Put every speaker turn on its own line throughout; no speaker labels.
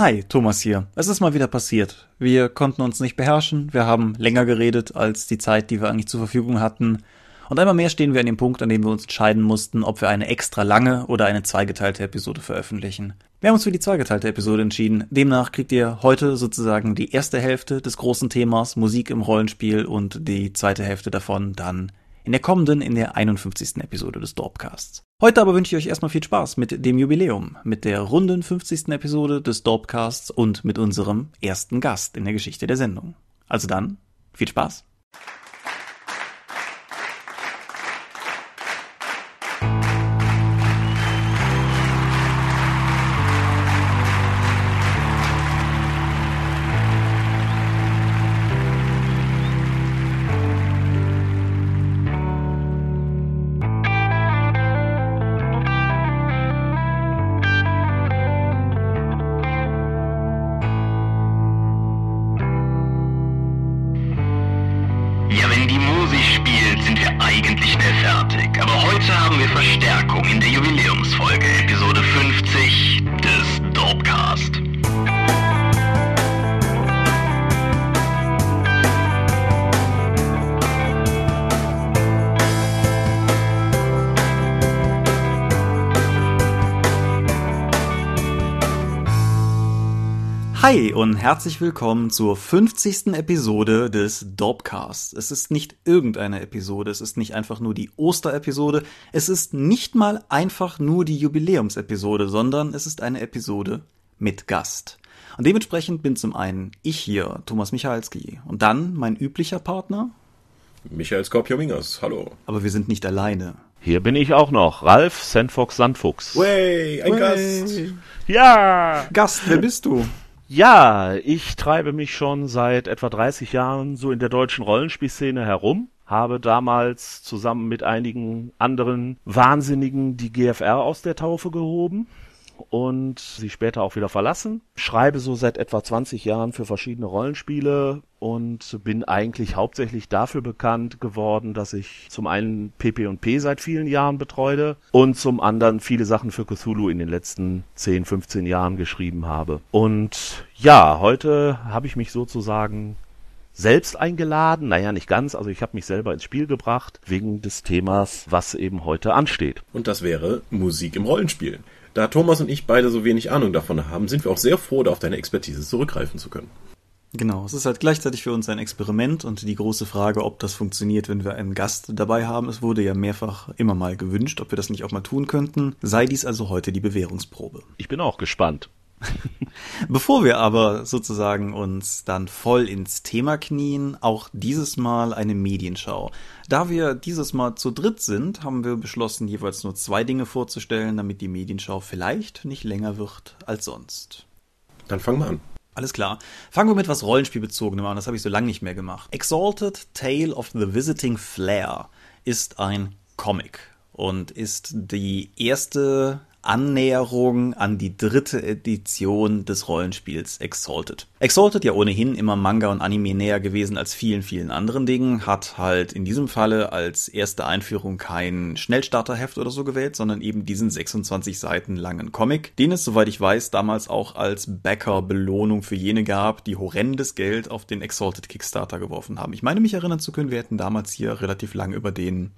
Hi, Thomas hier. Es ist mal wieder passiert. Wir konnten uns nicht beherrschen, wir haben länger geredet als die Zeit, die wir eigentlich zur Verfügung hatten. Und einmal mehr stehen wir an dem Punkt, an dem wir uns entscheiden mussten, ob wir eine extra lange oder eine zweigeteilte Episode veröffentlichen. Wir haben uns für die zweigeteilte Episode entschieden. Demnach kriegt ihr heute sozusagen die erste Hälfte des großen Themas Musik im Rollenspiel und die zweite Hälfte davon dann in der kommenden, in der 51. Episode des Dorpcasts. Heute aber wünsche ich euch erstmal viel Spaß mit dem Jubiläum, mit der runden 50. Episode des Dorpcasts und mit unserem ersten Gast in der Geschichte der Sendung. Also dann, viel Spaß! Herzlich willkommen zur 50. Episode des Dorpcast. Es ist nicht irgendeine Episode, es ist nicht einfach nur die Osterepisode, es ist nicht mal einfach nur die Jubiläumsepisode, sondern es ist eine Episode mit Gast. Und dementsprechend bin zum einen ich hier, Thomas Michalski, und dann mein üblicher Partner,
Michael Skorpio-Mingers, hallo.
aber wir sind nicht alleine.
Hier bin ich auch noch, Ralf Sandfox Sandfuchs.
Way, ein
Hey.
Gast.
Ja!
Gast, wer bist du?
Ja, ich treibe mich schon seit etwa 30 Jahren so in der deutschen Rollenspielszene herum. Habe damals zusammen mit einigen anderen Wahnsinnigen die GFR aus der Taufe gehoben und sie später auch wieder verlassen. Schreibe so seit etwa 20 Jahren für verschiedene Rollenspiele und bin eigentlich hauptsächlich dafür bekannt geworden, dass ich zum einen PP&P seit vielen Jahren betreute und zum anderen viele Sachen für Cthulhu in den letzten 10, 15 Jahren geschrieben habe. Und ja, heute habe ich mich sozusagen selbst eingeladen, naja, nicht ganz, also ich habe mich selber ins Spiel gebracht, wegen des Themas, was eben heute ansteht.
Und das wäre Musik im Rollenspiel. Da Thomas und ich beide so wenig Ahnung davon haben, sind wir auch sehr froh, da auf deine Expertise zurückgreifen zu können.
Genau, es ist halt gleichzeitig für uns ein Experiment und die große Frage, ob das funktioniert, wenn wir einen Gast dabei haben. Es wurde ja mehrfach immer mal gewünscht, ob wir das nicht auch mal tun könnten. Sei dies also heute die Bewährungsprobe.
Ich bin auch gespannt.
Bevor wir aber sozusagen uns dann voll ins Thema knien, auch dieses Mal eine Medienschau. Da wir dieses Mal zu dritt sind, haben wir beschlossen, jeweils nur zwei Dinge vorzustellen, damit die Medienschau vielleicht nicht länger wird als sonst.
Dann fangen wir an.
Alles klar. Fangen wir mit was Rollenspielbezogenem an. Das habe ich so lange nicht mehr gemacht. Exalted Tale of the Visiting Flare ist ein Comic und ist die erste Annäherung an die dritte Edition des Rollenspiels Exalted. Exalted ja ohnehin immer Manga und Anime näher gewesen als vielen, vielen anderen Dingen, hat halt in diesem Falle als erste Einführung kein Schnellstarterheft oder so gewählt, sondern eben diesen 26 Seiten langen Comic, den es, soweit ich weiß, damals auch als Backer-Belohnung für jene gab, die horrendes Geld auf den Exalted Kickstarter geworfen haben. Ich meine mich erinnern zu können, wir hätten damals hier relativ lang über den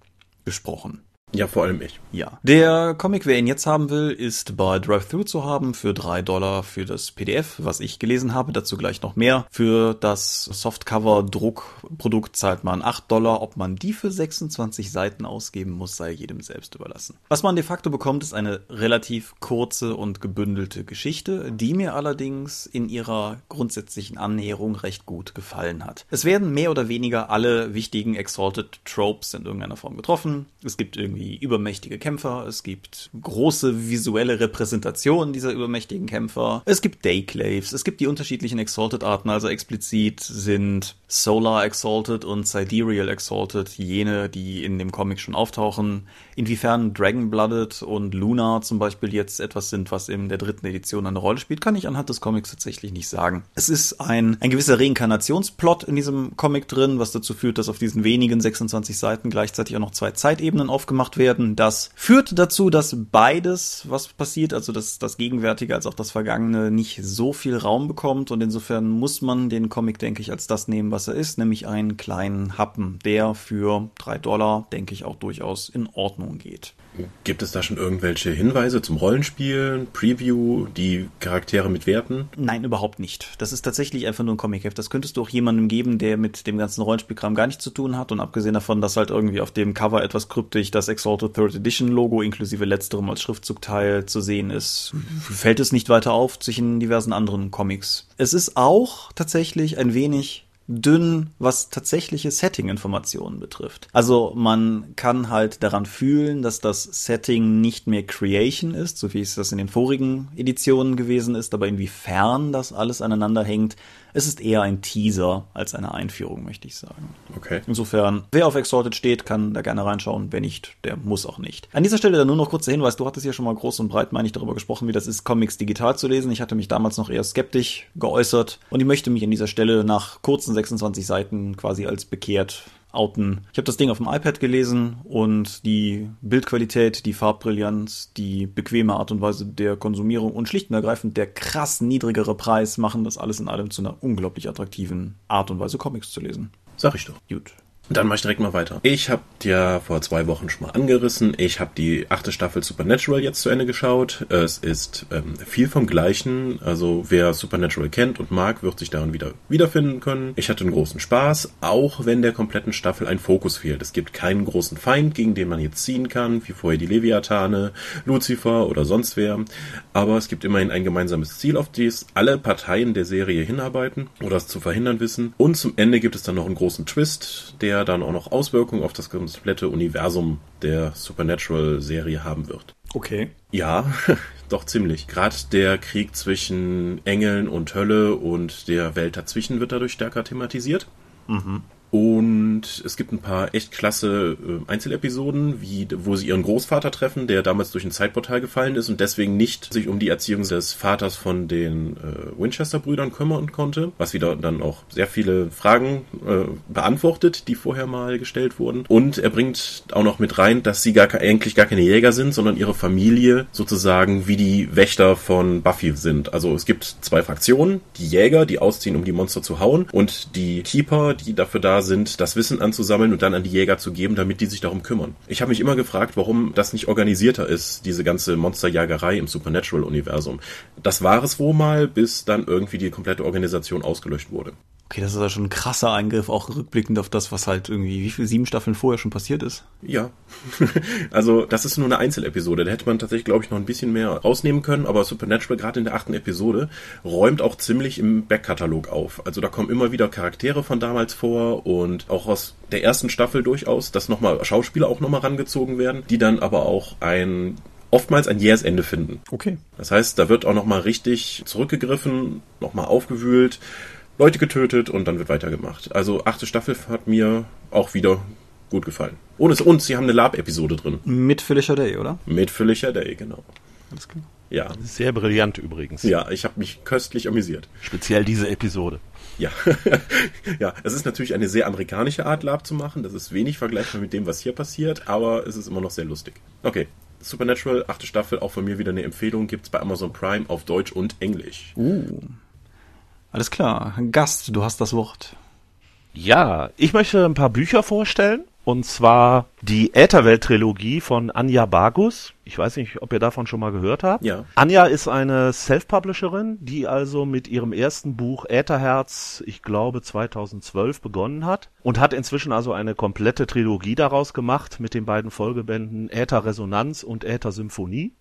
gesprochen.
Ja, vor allem ich.
Ja. Der Comic, wer ihn jetzt haben will, ist bei DriveThru zu haben für drei Dollar für das PDF, was ich gelesen habe. Dazu gleich noch mehr. Für das Softcover-Druckprodukt zahlt man acht Dollar. Ob man die für 26 Seiten ausgeben muss, sei jedem selbst überlassen. Was man de facto bekommt, ist eine relativ kurze und gebündelte Geschichte, die mir allerdings in ihrer grundsätzlichen Annäherung recht gut gefallen hat. Es werden mehr oder weniger alle wichtigen Exalted Tropes in irgendeiner Form getroffen. Es gibt irgendwie übermächtige Kämpfer, es gibt große visuelle Repräsentationen dieser übermächtigen Kämpfer, es gibt Dayclaves, es gibt die unterschiedlichen Exalted-Arten, also explizit sind Solar Exalted und Sidereal Exalted jene, die in dem Comic schon auftauchen. Inwiefern Dragon-Blooded und Luna zum Beispiel jetzt etwas sind, was in der dritten Edition eine Rolle spielt, kann ich anhand des Comics tatsächlich nicht sagen. Es ist ein, ein gewisser Reinkarnationsplot in diesem Comic drin, was dazu führt, dass auf diesen wenigen 26 Seiten gleichzeitig auch noch zwei Zeitebenen aufgemacht gemacht werden. Das führt dazu, dass beides, was passiert, also das, das Gegenwärtige als auch das Vergangene, nicht so viel Raum bekommt. Und insofern muss man den Comic, denke ich, als das nehmen, was er ist, nämlich einen kleinen Happen, der für drei Dollar, denke ich, auch durchaus in Ordnung geht.
Gibt es da schon irgendwelche Hinweise zum Rollenspiel, Preview, die Charaktere mit Werten?
Nein, überhaupt nicht. Das ist tatsächlich einfach nur ein Comic-Heft. Das könntest du auch jemandem geben, der mit dem ganzen Rollenspielkram gar nichts zu tun hat. Und abgesehen davon, dass halt irgendwie auf dem Cover etwas kryptisch das Exalted Third Edition Logo inklusive letzterem als Schriftzugteil zu sehen ist, fällt es nicht weiter auf, sich in diversen anderen Comics. Es ist auch tatsächlich ein wenig dünn, was tatsächliche Setting-Informationen betrifft. Also man kann halt daran fühlen, dass das Setting nicht mehr Creation ist, so wie es das in den vorigen Editionen gewesen ist, aber inwiefern das alles aneinander hängt, es ist eher ein Teaser als eine Einführung, möchte ich sagen.
Okay.
Insofern, wer auf Exalted steht, kann da gerne reinschauen. Wer nicht, der muss auch nicht. An dieser Stelle dann nur noch kurzer Hinweis. Du hattest ja schon mal groß und breit, meine ich, darüber gesprochen, wie das ist, Comics digital zu lesen. Ich hatte mich damals noch eher skeptisch geäußert und ich möchte mich an dieser Stelle nach kurzen 26 Seiten quasi als bekehrt outen. Ich habe das Ding auf dem iPad gelesen und die Bildqualität, die Farbbrillanz, die bequeme Art und Weise der Konsumierung und schlicht und ergreifend der krass niedrigere Preis machen das alles in allem zu einer unglaublich attraktiven Art und Weise, Comics zu lesen.
Sag ich doch.
Gut.
Dann mache ich direkt mal weiter. Ich habe ja vor zwei Wochen schon mal angerissen. Ich habe die achte Staffel Supernatural jetzt zu Ende geschaut. Es ist ähm, viel vom Gleichen. Also wer Supernatural kennt und mag, wird sich darin wieder wiederfinden können. Ich hatte einen großen Spaß, auch wenn der kompletten Staffel ein Fokus fehlt. Es gibt keinen großen Feind, gegen den man jetzt ziehen kann, wie vorher die Leviathane, Lucifer oder sonst wer. Aber es gibt immerhin ein gemeinsames Ziel, auf das alle Parteien der Serie hinarbeiten oder es zu verhindern wissen. Und zum Ende gibt es dann noch einen großen Twist, der dann auch noch Auswirkungen auf das komplette Universum der Supernatural-Serie haben wird.
Okay.
Ja, doch ziemlich. Gerade der Krieg zwischen Engeln und Hölle und der Welt dazwischen wird dadurch stärker thematisiert.
Mhm.
Und es gibt ein paar echt klasse äh, Einzelepisoden, wie wo sie ihren Großvater treffen, der damals durch ein Zeitportal gefallen ist und deswegen nicht sich um die Erziehung des Vaters von den äh, Winchester-Brüdern kümmern konnte, was wieder dann auch sehr viele Fragen äh, beantwortet, die vorher mal gestellt wurden. Und er bringt auch noch mit rein, dass sie gar eigentlich gar keine Jäger sind, sondern ihre Familie sozusagen wie die Wächter von Buffy sind. Also es gibt zwei Fraktionen, die Jäger, die ausziehen, um die Monster zu hauen, und die Keeper, die dafür da sind, das Wissen anzusammeln und dann an die Jäger zu geben, damit die sich darum kümmern. Ich habe mich immer gefragt, warum das nicht organisierter ist, diese ganze Monsterjagerei im Supernatural-Universum. Das war es wohl mal, bis dann irgendwie die komplette Organisation ausgelöscht wurde.
Okay, das ist ja schon ein krasser Eingriff, auch rückblickend auf das, was halt irgendwie, wie viele sieben Staffeln vorher schon passiert ist.
Ja. also, das ist nur eine Einzelepisode. Da hätte man tatsächlich, glaube ich, noch ein bisschen mehr rausnehmen können, aber Supernatural, gerade in der achten Episode, räumt auch ziemlich im Backkatalog auf. Also da kommen immer wieder Charaktere von damals vor und auch aus der ersten Staffel durchaus, dass nochmal Schauspieler auch nochmal rangezogen werden, die dann aber auch ein oftmals ein jähes Ende finden.
Okay.
Das heißt, da wird auch nochmal richtig zurückgegriffen, nochmal aufgewühlt Leute getötet und dann wird weitergemacht. Also achte Staffel hat mir auch wieder gut gefallen. Und, es, und sie haben eine Lab-Episode drin.
Mit Felicia Day, oder?
Mit Felicia Day, genau.
Alles klar.
Ja.
Sehr brillant übrigens.
Ja, ich habe mich köstlich amüsiert.
Speziell diese Episode.
Ja. ja, es ist natürlich eine sehr amerikanische Art, Lab zu machen. Das ist wenig vergleichbar mit dem, was hier passiert, aber es ist immer noch sehr lustig. Okay. Supernatural, achte Staffel, auch von mir wieder eine Empfehlung, gibt's bei Amazon Prime auf Deutsch und Englisch.
Uh. Alles klar. Gast, du hast das Wort.
Ja, ich möchte ein paar Bücher vorstellen. Und zwar die Ätherwelt-Trilogie von Anja Bagus. Ich weiß nicht, ob ihr davon schon mal gehört habt.
Ja.
Anja ist eine Self-Publisherin, die also mit ihrem ersten Buch Ätherherz, ich glaube 2012 begonnen hat und hat inzwischen also eine komplette Trilogie daraus gemacht mit den beiden Folgebänden Ätherresonanz und Äthersymphonie.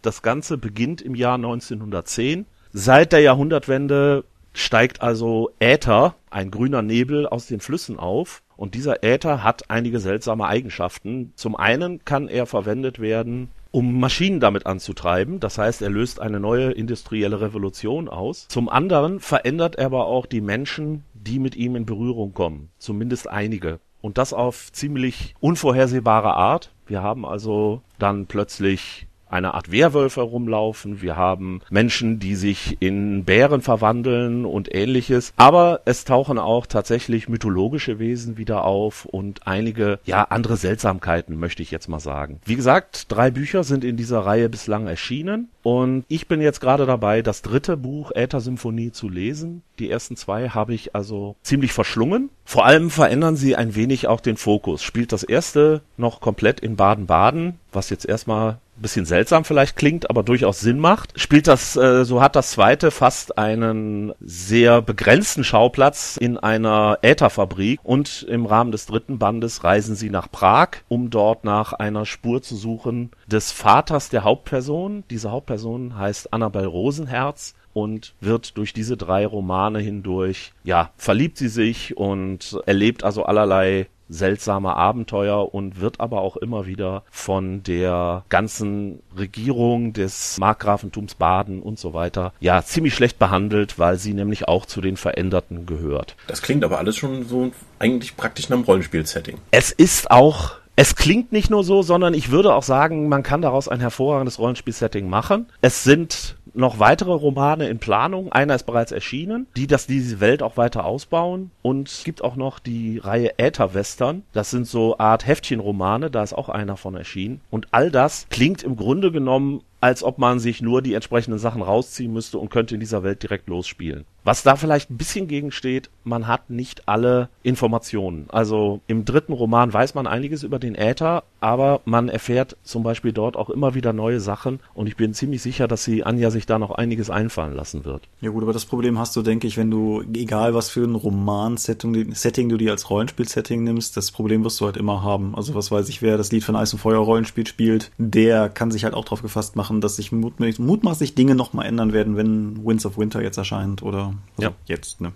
Das Ganze beginnt im Jahr 1910. Seit der Jahrhundertwende steigt also Äther, ein grüner Nebel, aus den Flüssen auf. Und dieser Äther hat einige seltsame Eigenschaften. Zum einen kann er verwendet werden, um Maschinen damit anzutreiben. Das heißt, er löst eine neue industrielle Revolution aus. Zum anderen verändert er aber auch die Menschen, die mit ihm in Berührung kommen. Zumindest einige. Und das auf ziemlich unvorhersehbare Art. Wir haben also dann plötzlich eine Art Werwölfe rumlaufen, wir haben Menschen, die sich in Bären verwandeln und ähnliches. Aber es tauchen auch tatsächlich mythologische Wesen wieder auf und einige, ja, andere Seltsamkeiten, möchte ich jetzt mal sagen. Wie gesagt, drei Bücher sind in dieser Reihe bislang erschienen und ich bin jetzt gerade dabei, das dritte Buch Äther Symphonie zu lesen. Die ersten zwei habe ich also ziemlich verschlungen. Vor allem verändern sie ein wenig auch den Fokus. Spielt das erste noch komplett in Baden-Baden, was jetzt erstmal bisschen seltsam vielleicht klingt, aber durchaus Sinn macht. Spielt das, äh, so hat das zweite fast einen sehr begrenzten Schauplatz in einer Ätherfabrik und im Rahmen des dritten Bandes reisen sie nach Prag, um dort nach einer Spur zu suchen des Vaters der Hauptperson. Diese Hauptperson heißt Annabel Rosenherz und wird durch diese drei Romane hindurch, ja, verliebt sie sich und erlebt also allerlei seltsame Abenteuer und wird aber auch immer wieder von der ganzen Regierung des Markgrafentums Baden und so weiter ja ziemlich schlecht behandelt, weil sie nämlich auch zu den Veränderten gehört.
Das klingt aber alles schon so eigentlich praktisch nach einem Rollenspiel-Setting.
Es ist auch es klingt nicht nur so, sondern ich würde auch sagen, man kann daraus ein hervorragendes Rollenspiel-Setting machen. Es sind noch weitere Romane in Planung. Einer ist bereits erschienen, die das diese Welt auch weiter ausbauen. Und es gibt auch noch die Reihe Äther Western. Das sind so Art Heftchenromane, da ist auch einer von erschienen. Und all das klingt im Grunde genommen als ob man sich nur die entsprechenden Sachen rausziehen müsste und könnte in dieser Welt direkt losspielen. Was da vielleicht ein bisschen gegensteht, man hat nicht alle Informationen. Also im dritten Roman weiß man einiges über den Äther, aber man erfährt zum Beispiel dort auch immer wieder neue Sachen und ich bin ziemlich sicher, dass sie Anja sich da noch einiges einfallen lassen wird.
Ja gut, aber das Problem hast du, denke ich, wenn du, egal was für ein Roman-Setting Setting du dir als Rollenspiel-Setting nimmst, das Problem wirst du halt immer haben. Also was weiß ich, wer das Lied von Eis und Feuer Rollenspiel spielt, der kann sich halt auch drauf gefasst machen, dass sich mutmaßlich Dinge nochmal ändern werden, wenn Winds of Winter jetzt erscheint oder
also ja. jetzt, ne?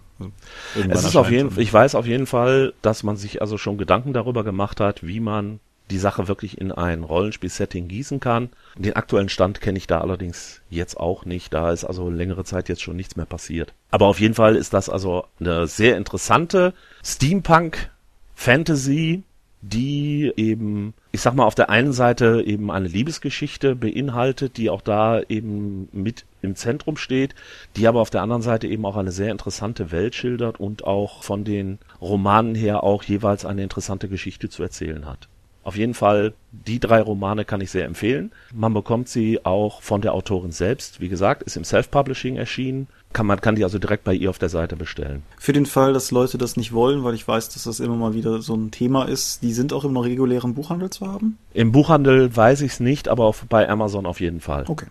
Also es ist auf jeden ich weiß auf jeden Fall, dass man sich also schon Gedanken darüber gemacht hat, wie man die Sache wirklich in ein Rollenspiel-Setting gießen kann. Den aktuellen Stand kenne ich da allerdings jetzt auch nicht. Da ist also längere Zeit jetzt schon nichts mehr passiert. Aber auf jeden Fall ist das also eine sehr interessante Steampunk-Fantasy, die eben, ich sag mal, auf der einen Seite eben eine Liebesgeschichte beinhaltet, die auch da eben mit im Zentrum steht, die aber auf der anderen Seite eben auch eine sehr interessante Welt schildert und auch von den Romanen her auch jeweils eine interessante Geschichte zu erzählen hat. Auf jeden Fall, die drei Romane kann ich sehr empfehlen. Man bekommt sie auch von der Autorin selbst. Wie gesagt, ist im Self-Publishing erschienen. Kann, man kann die also direkt bei ihr auf der Seite bestellen.
Für den Fall, dass Leute das nicht wollen, weil ich weiß, dass das immer mal wieder so ein Thema ist, die sind auch im regulären Buchhandel zu haben?
Im Buchhandel weiß ich es nicht, aber auf, bei Amazon auf jeden Fall.
Okay.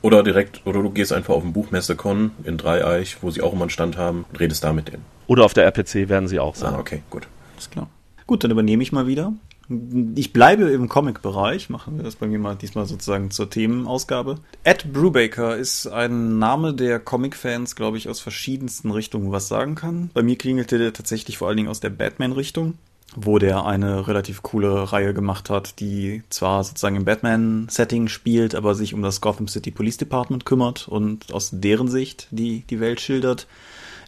Oder direkt, oder du gehst einfach auf den Buchmesse-Con in Dreieich, wo sie auch immer einen Stand haben, und redest da mit denen.
Oder auf der RPC werden sie auch sein.
Ah, okay, gut.
Ist klar. Gut, dann übernehme ich mal wieder. Ich bleibe im Comic-Bereich, machen wir das bei mir mal diesmal sozusagen zur Themenausgabe. Ed Brubaker ist ein Name, der Comic-Fans, glaube ich, aus verschiedensten Richtungen was sagen kann. Bei mir klingelte der tatsächlich vor allen Dingen aus der Batman-Richtung wo der eine relativ coole Reihe gemacht hat, die zwar sozusagen im Batman-Setting spielt, aber sich um das Gotham City Police Department kümmert und aus deren Sicht die, die Welt schildert.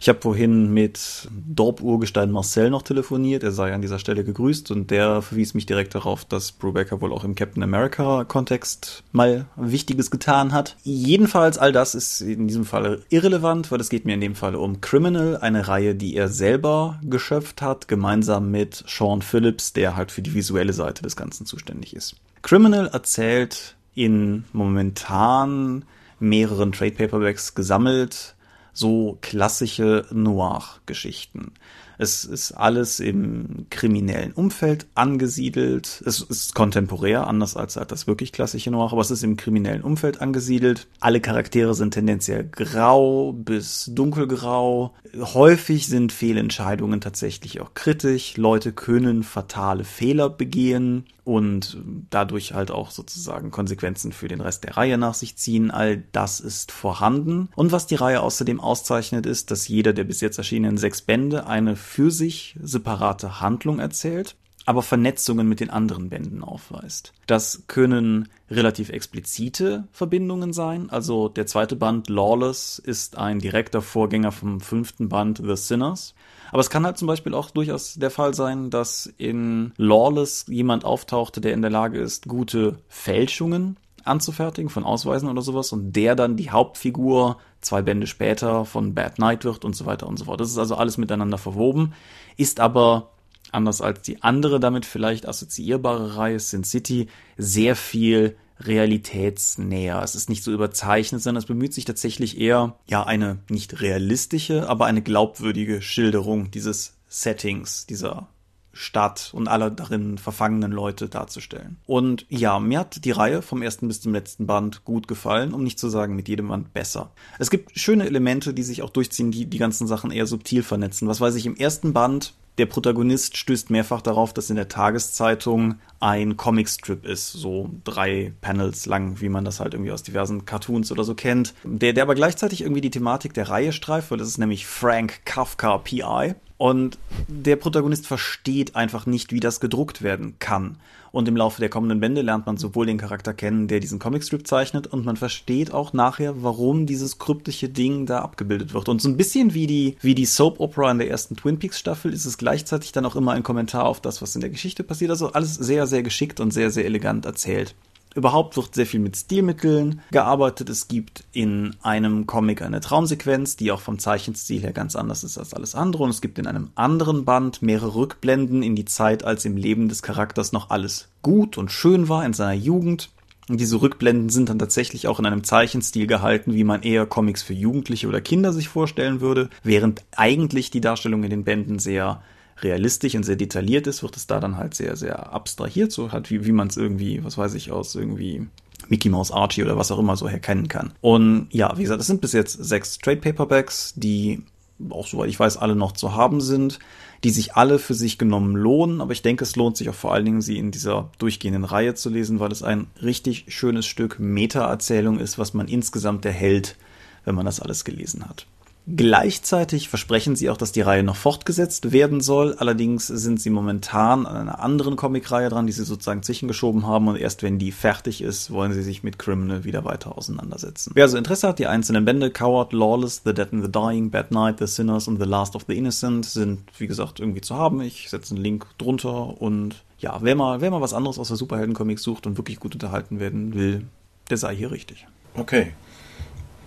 Ich habe vorhin mit Dorp-Urgestein Marcel noch telefoniert, er sei an dieser Stelle gegrüßt und der verwies mich direkt darauf, dass Brubaker wohl auch im Captain America-Kontext mal Wichtiges getan hat. Jedenfalls, all das ist in diesem Fall irrelevant, weil es geht mir in dem Fall um Criminal, eine Reihe, die er selber geschöpft hat, gemeinsam mit Sean Phillips, der halt für die visuelle Seite des Ganzen zuständig ist. Criminal erzählt in momentan mehreren Trade Paperbacks gesammelt so klassische Noir-Geschichten. Es ist alles im kriminellen Umfeld angesiedelt. Es ist kontemporär, anders als das wirklich klassische Noir, aber es ist im kriminellen Umfeld angesiedelt. Alle Charaktere sind tendenziell grau bis dunkelgrau. Häufig sind Fehlentscheidungen tatsächlich auch kritisch. Leute können fatale Fehler begehen und dadurch halt auch sozusagen Konsequenzen für den Rest der Reihe nach sich ziehen. All das ist vorhanden. Und was die Reihe außerdem auszeichnet, ist, dass jeder der bis jetzt erschienenen sechs Bände eine für sich separate Handlung erzählt aber Vernetzungen mit den anderen Bänden aufweist. Das können relativ explizite Verbindungen sein. Also der zweite Band Lawless ist ein direkter Vorgänger vom fünften Band The Sinners. Aber es kann halt zum Beispiel auch durchaus der Fall sein, dass in Lawless jemand auftauchte, der in der Lage ist, gute Fälschungen anzufertigen von Ausweisen oder sowas und der dann die Hauptfigur zwei Bände später von Bad Night wird und so weiter und so fort. Das ist also alles miteinander verwoben, ist aber anders als die andere damit vielleicht assoziierbare Reihe Sin City sehr viel realitätsnäher. Es ist nicht so überzeichnet, sondern es bemüht sich tatsächlich eher, ja, eine nicht realistische, aber eine glaubwürdige Schilderung dieses Settings, dieser Stadt und aller darin verfangenen Leute darzustellen. Und ja, mir hat die Reihe vom ersten bis zum letzten Band gut gefallen, um nicht zu sagen mit jedem Band besser. Es gibt schöne Elemente, die sich auch durchziehen, die die ganzen Sachen eher subtil vernetzen. Was weiß ich, im ersten Band der Protagonist stößt mehrfach darauf, dass in der Tageszeitung ein Comicstrip ist, so drei Panels lang, wie man das halt irgendwie aus diversen Cartoons oder so kennt, der, der aber gleichzeitig irgendwie die Thematik der Reihe streift, weil das ist nämlich Frank Kafka PI. Und der Protagonist versteht einfach nicht, wie das gedruckt werden kann. Und im Laufe der kommenden Bände lernt man sowohl den Charakter kennen, der diesen Comicstrip zeichnet, und man versteht auch nachher, warum dieses kryptische Ding da abgebildet wird. Und so ein bisschen wie die, wie die Soap Opera in der ersten Twin Peaks Staffel ist es gleichzeitig dann auch immer ein Kommentar auf das, was in der Geschichte passiert. Also alles sehr, sehr geschickt und sehr, sehr elegant erzählt. Überhaupt wird sehr viel mit Stilmitteln gearbeitet. Es gibt in einem Comic eine Traumsequenz, die auch vom Zeichenstil her ganz anders ist als alles andere. Und es gibt in einem anderen Band mehrere Rückblenden in die Zeit, als im Leben des Charakters noch alles gut und schön war in seiner Jugend. Und diese Rückblenden sind dann tatsächlich auch in einem Zeichenstil gehalten, wie man eher Comics für Jugendliche oder Kinder sich vorstellen würde, während eigentlich die Darstellung in den Bänden sehr realistisch und sehr detailliert ist, wird es da dann halt sehr, sehr abstrahiert, so halt wie, wie man es irgendwie, was weiß ich, aus irgendwie Mickey Mouse Archie oder was auch immer so herkennen kann. Und ja, wie gesagt, es sind bis jetzt sechs Trade Paperbacks, die auch soweit ich weiß, alle noch zu haben sind, die sich alle für sich genommen lohnen, aber ich denke, es lohnt sich auch vor allen Dingen, sie in dieser durchgehenden Reihe zu lesen, weil es ein richtig schönes Stück Meta-Erzählung ist, was man insgesamt erhält, wenn man das alles gelesen hat. Gleichzeitig versprechen sie auch, dass die Reihe noch fortgesetzt werden soll. Allerdings sind sie momentan an einer anderen Comicreihe dran, die sie sozusagen zwischengeschoben haben. Und erst wenn die fertig ist, wollen sie sich mit Criminal wieder weiter auseinandersetzen. Wer also Interesse hat, die einzelnen Bände Coward, Lawless, The Dead and the Dying, Bad Night, The Sinners und The Last of the Innocent sind, wie gesagt, irgendwie zu haben. Ich setze einen Link drunter. Und ja, wer mal, wer mal was anderes aus der Superhelden-Comics sucht und wirklich gut unterhalten werden will, der sei hier richtig.
Okay.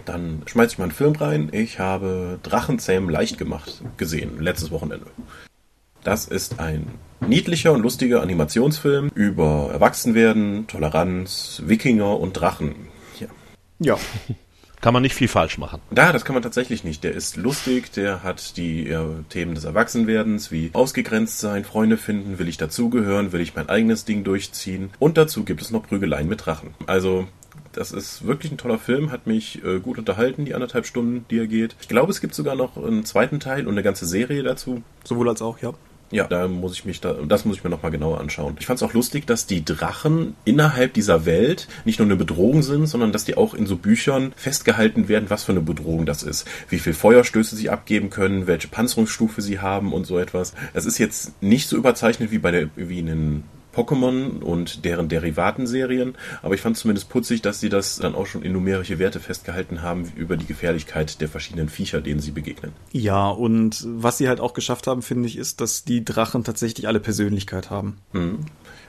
Dann schmeiß ich mal einen Film rein. Ich habe Drachenzähmen leicht gemacht gesehen, letztes Wochenende. Das ist ein niedlicher und lustiger Animationsfilm über Erwachsenwerden, Toleranz, Wikinger und Drachen.
Ja. Ja. Kann man nicht viel falsch machen.
Da, das kann man tatsächlich nicht. Der ist lustig, der hat die äh, Themen des Erwachsenwerdens, wie ausgegrenzt sein, Freunde finden, will ich dazugehören, will ich mein eigenes Ding durchziehen. Und dazu gibt es noch Prügeleien mit Drachen. Also das ist wirklich ein toller Film, hat mich äh, gut unterhalten, die anderthalb Stunden, die er geht. Ich glaube, es gibt sogar noch einen zweiten Teil und eine ganze Serie dazu.
Sowohl als auch, ja.
Ja, da muss ich mich da, das muss ich mir nochmal genauer anschauen. Ich fand es auch lustig, dass die Drachen innerhalb dieser Welt nicht nur eine Bedrohung sind, sondern dass die auch in so Büchern festgehalten werden, was für eine Bedrohung das ist. Wie viel Feuerstöße sie abgeben können, welche Panzerungsstufe sie haben und so etwas. Es ist jetzt nicht so überzeichnet wie bei der, wie in den Pokémon und deren Derivatenserien, aber ich fand zumindest putzig, dass sie das dann auch schon in numerische Werte festgehalten haben über die Gefährlichkeit der verschiedenen Viecher, denen sie begegnen.
Ja, und was sie halt auch geschafft haben, finde ich, ist, dass die Drachen tatsächlich alle Persönlichkeit haben.
Mhm.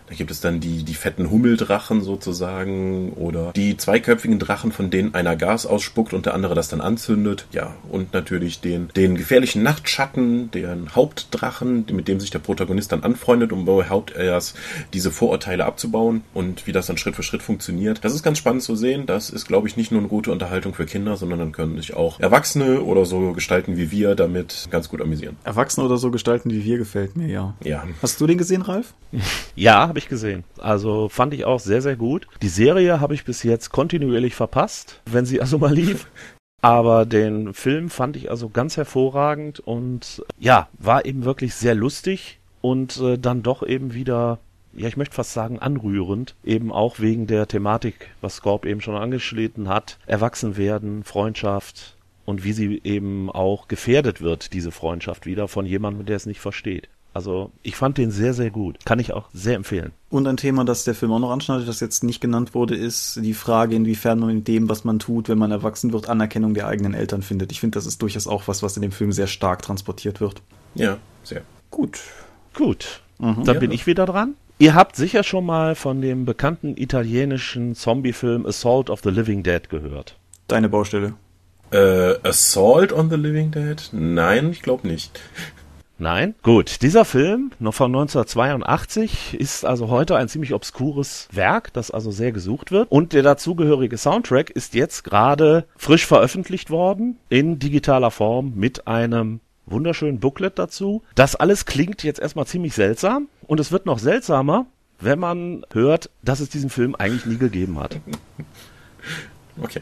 Da gibt es dann die, die fetten Hummeldrachen sozusagen oder die zweiköpfigen Drachen, von denen einer Gas ausspuckt und der andere das dann anzündet. Ja, und natürlich den, den gefährlichen Nachtschatten, den Hauptdrachen, mit dem sich der Protagonist dann anfreundet, um überhaupt erst diese Vorurteile abzubauen und wie das dann Schritt für Schritt funktioniert. Das ist ganz spannend zu sehen. Das ist, glaube ich, nicht nur eine gute Unterhaltung für Kinder, sondern dann können sich auch Erwachsene oder so gestalten wie wir damit ganz gut amüsieren.
Erwachsene oder so gestalten wie wir gefällt mir, ja.
Ja.
Hast du den gesehen, Ralf?
Ja, habe ich gesehen. Also fand ich auch sehr, sehr gut. Die Serie habe ich bis jetzt kontinuierlich verpasst, wenn sie also mal lief. Aber den Film fand ich also ganz hervorragend und ja, war eben wirklich sehr lustig und äh, dann doch eben wieder, ja, ich möchte fast sagen, anrührend, eben auch wegen der Thematik, was Scorp eben schon angeschnitten hat, Erwachsenwerden, Freundschaft und wie sie eben auch gefährdet wird, diese Freundschaft wieder von jemandem, der es nicht versteht. Also ich fand den sehr, sehr gut. Kann ich auch sehr empfehlen.
Und ein Thema, das der Film auch noch anschneidet, das jetzt nicht genannt wurde, ist die Frage, inwiefern man mit dem, was man tut, wenn man erwachsen wird, Anerkennung der eigenen Eltern findet. Ich finde, das ist durchaus auch was, was in dem Film sehr stark transportiert wird.
Ja, sehr.
Gut. Gut. Mhm. Dann ja. bin ich wieder dran. Ihr habt sicher schon mal von dem bekannten italienischen Zombie-Film Assault of the Living Dead gehört.
Deine Baustelle.
Äh, Assault on the Living Dead? Nein, ich glaube nicht.
Nein? Gut, dieser Film, noch von 1982, ist also heute ein ziemlich obskures Werk, das also sehr gesucht wird. Und der dazugehörige Soundtrack ist jetzt gerade frisch veröffentlicht worden, in digitaler Form, mit einem wunderschönen Booklet dazu. Das alles klingt jetzt erstmal ziemlich seltsam und es wird noch seltsamer, wenn man hört, dass es diesen Film eigentlich nie gegeben hat.
Okay.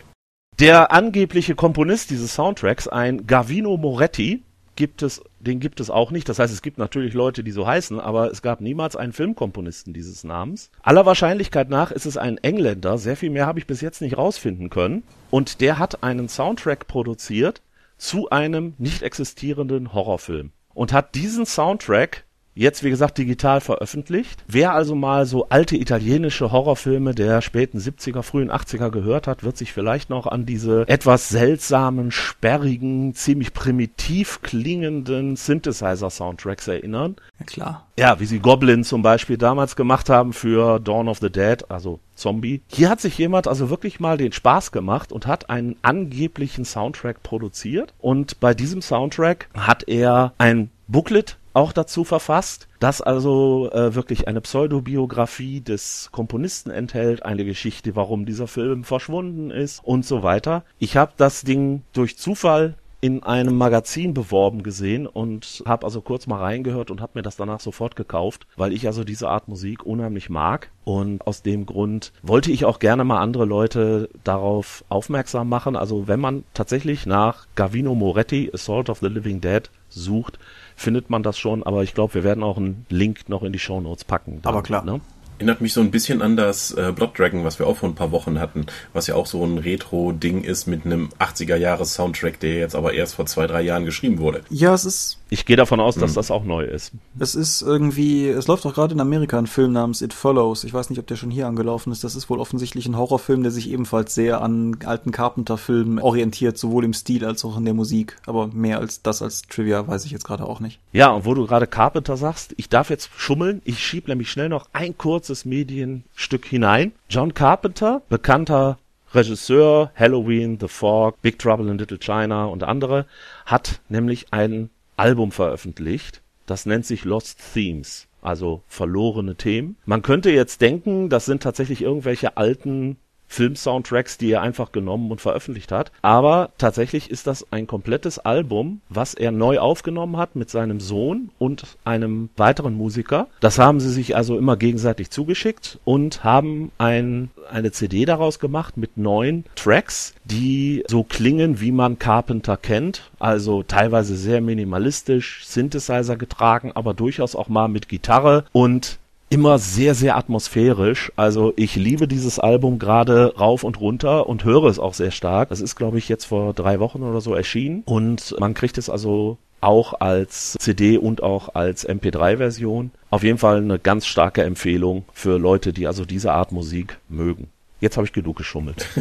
Der angebliche Komponist dieses Soundtracks, ein Gavino Moretti, gibt es, den gibt es auch nicht. Das heißt, es gibt natürlich Leute, die so heißen, aber es gab niemals einen Filmkomponisten dieses Namens. Aller Wahrscheinlichkeit nach ist es ein Engländer. Sehr viel mehr habe ich bis jetzt nicht rausfinden können. Und der hat einen Soundtrack produziert zu einem nicht existierenden Horrorfilm und hat diesen Soundtrack jetzt, wie gesagt, digital veröffentlicht. Wer also mal so alte italienische Horrorfilme der späten 70er, frühen 80er gehört hat, wird sich vielleicht noch an diese etwas seltsamen, sperrigen, ziemlich primitiv klingenden Synthesizer-Soundtracks erinnern.
Ja klar.
Ja, wie sie Goblin zum Beispiel damals gemacht haben für Dawn of the Dead, also Zombie. Hier hat sich jemand also wirklich mal den Spaß gemacht und hat einen angeblichen Soundtrack produziert. Und bei diesem Soundtrack hat er ein Booklet auch dazu verfasst, das also äh, wirklich eine Pseudobiografie des Komponisten enthält, eine Geschichte, warum dieser Film verschwunden ist und so weiter. Ich habe das Ding durch Zufall in einem Magazin beworben gesehen und habe also kurz mal reingehört und habe mir das danach sofort gekauft, weil ich also diese Art Musik unheimlich mag und aus dem Grund wollte ich auch gerne mal andere Leute darauf aufmerksam machen. Also wenn man tatsächlich nach Gavino Moretti, Assault of the Living Dead sucht, findet man das schon, aber ich glaube, wir werden auch einen Link noch in die Show Notes packen.
Dann, aber klar.
Ne? Erinnert mich so ein bisschen an das äh, Blood Dragon, was wir auch vor ein paar Wochen hatten, was ja auch so ein Retro-Ding ist mit einem 80er-Jahres-Soundtrack, der jetzt aber erst vor zwei, drei Jahren geschrieben wurde.
Ja, es ist
ich gehe davon aus, dass hm. das auch neu ist.
Es ist irgendwie, es läuft auch gerade in Amerika ein Film namens It Follows. Ich weiß nicht, ob der schon hier angelaufen ist. Das ist wohl offensichtlich ein Horrorfilm, der sich ebenfalls sehr an alten Carpenter-Filmen orientiert, sowohl im Stil als auch in der Musik. Aber mehr als das als Trivia weiß ich jetzt gerade auch nicht.
Ja, und wo du gerade Carpenter sagst, ich darf jetzt schummeln. Ich schieb nämlich schnell noch ein kurzes Medienstück hinein. John Carpenter, bekannter Regisseur, Halloween, The Fog, Big Trouble in Little China und andere, hat nämlich einen Album veröffentlicht. Das nennt sich Lost Themes, also verlorene Themen. Man könnte jetzt denken, das sind tatsächlich irgendwelche alten Film-Soundtracks, die er einfach genommen und veröffentlicht hat. Aber tatsächlich ist das ein komplettes Album, was er neu aufgenommen hat mit seinem Sohn und einem weiteren Musiker. Das haben sie sich also immer gegenseitig zugeschickt und haben ein, eine CD daraus gemacht mit neun Tracks, die so klingen, wie man Carpenter kennt. Also teilweise sehr minimalistisch, Synthesizer getragen, aber durchaus auch mal mit Gitarre und immer sehr, sehr atmosphärisch. Also ich liebe dieses Album gerade rauf und runter und höre es auch sehr stark. Das ist, glaube ich, jetzt vor drei Wochen oder so erschienen und man kriegt es also auch als CD und auch als MP3-Version. Auf jeden Fall eine ganz starke Empfehlung für Leute, die also diese Art Musik mögen. Jetzt habe ich genug geschummelt.